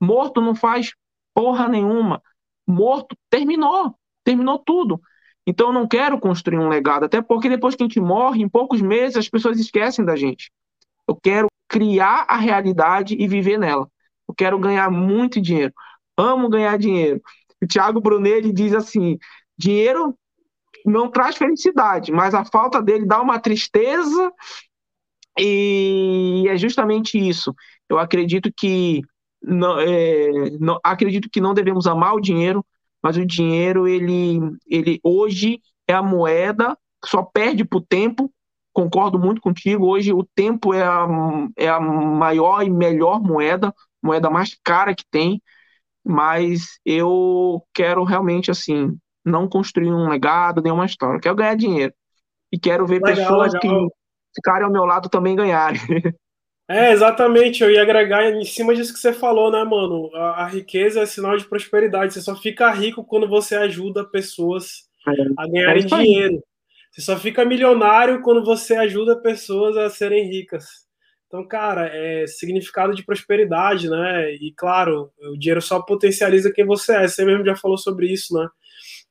Morto não faz porra nenhuma. Morto terminou, terminou tudo. Então eu não quero construir um legado, até porque depois que a gente morre, em poucos meses as pessoas esquecem da gente. Eu quero criar a realidade e viver nela. Eu quero ganhar muito dinheiro. Amo ganhar dinheiro. O Thiago Brunelli diz assim: dinheiro não traz felicidade, mas a falta dele dá uma tristeza e é justamente isso. Eu acredito que não, é, não, acredito que não devemos amar o dinheiro, mas o dinheiro, ele, ele hoje é a moeda que só perde para o tempo. Concordo muito contigo. Hoje o tempo é a, é a maior e melhor moeda, moeda mais cara que tem. Mas eu quero realmente, assim, não construir um legado, nenhuma história. Eu quero ganhar dinheiro. E quero ver legal, pessoas legal. que ficarem ao meu lado também ganharem. É, exatamente. Eu ia agregar em cima disso que você falou, né, mano? A, a, riqueza é sinal de prosperidade. Você só fica rico quando você ajuda pessoas é, a ganharem é dinheiro. Você só fica milionário quando você ajuda pessoas a serem ricas. Então, cara, é significado de prosperidade, né? E claro, o dinheiro só potencializa quem você é. Você mesmo já falou sobre isso, né?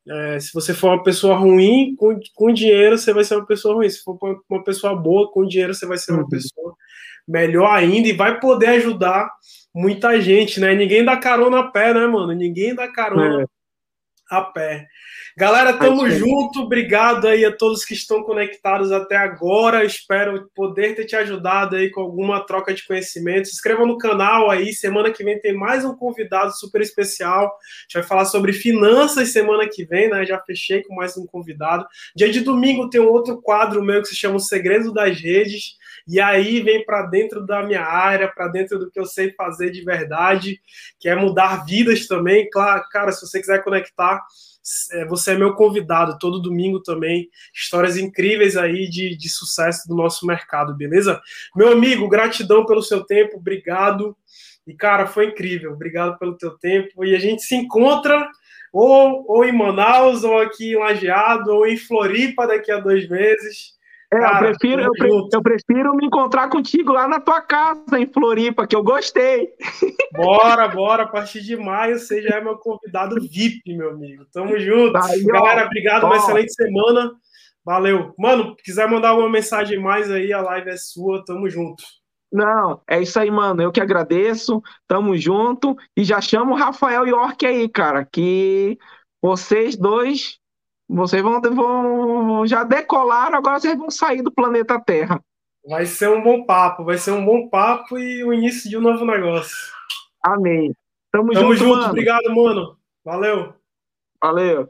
É, se você for uma pessoa ruim, com, com dinheiro você vai ser uma pessoa ruim. Se for uma pessoa boa, com dinheiro você vai ser uma uhum. pessoa melhor ainda e vai poder ajudar muita gente, né? Ninguém dá carona a pé, né, mano? Ninguém dá carona é. A pé. Galera, tamo junto. Obrigado aí a todos que estão conectados até agora. Espero poder ter te ajudado aí com alguma troca de conhecimento. Se inscreva no canal aí. Semana que vem tem mais um convidado super especial. A gente vai falar sobre finanças semana que vem, né? Já fechei com mais um convidado. Dia de domingo tem um outro quadro meu que se chama O Segredo das Redes. E aí vem para dentro da minha área, para dentro do que eu sei fazer de verdade, que é mudar vidas também. Claro, cara, se você quiser conectar, é, você é meu convidado todo domingo também. Histórias incríveis aí de, de sucesso do nosso mercado, beleza? Meu amigo, gratidão pelo seu tempo, obrigado. E, cara, foi incrível. Obrigado pelo teu tempo. E a gente se encontra ou, ou em Manaus, ou aqui em Lajeado, ou em Floripa daqui a dois meses. É, Cara, eu, prefiro, eu, eu, prefiro me encontrar contigo lá na tua casa, em Floripa, que eu gostei. Bora, bora. A partir de maio você já é meu convidado VIP, meu amigo. Tamo junto. Tá aí, Galera, obrigado. Uma excelente semana. Valeu. Mano, quiser mandar alguma mensagem mais aí, a live é sua. Tamo junto. Não, é isso aí, mano. Eu que agradeço. Tamo junto. E já chamo o Rafael York aí, cara, que vocês dois vocês vão, vão já decolaram, agora vocês vão sair do planeta Terra. Vai ser um bom papo, vai ser um bom papo e o início de um novo negócio. Amém. Tamo, Tamo junto, junto. Mano. Obrigado, mano. Valeu. Valeu.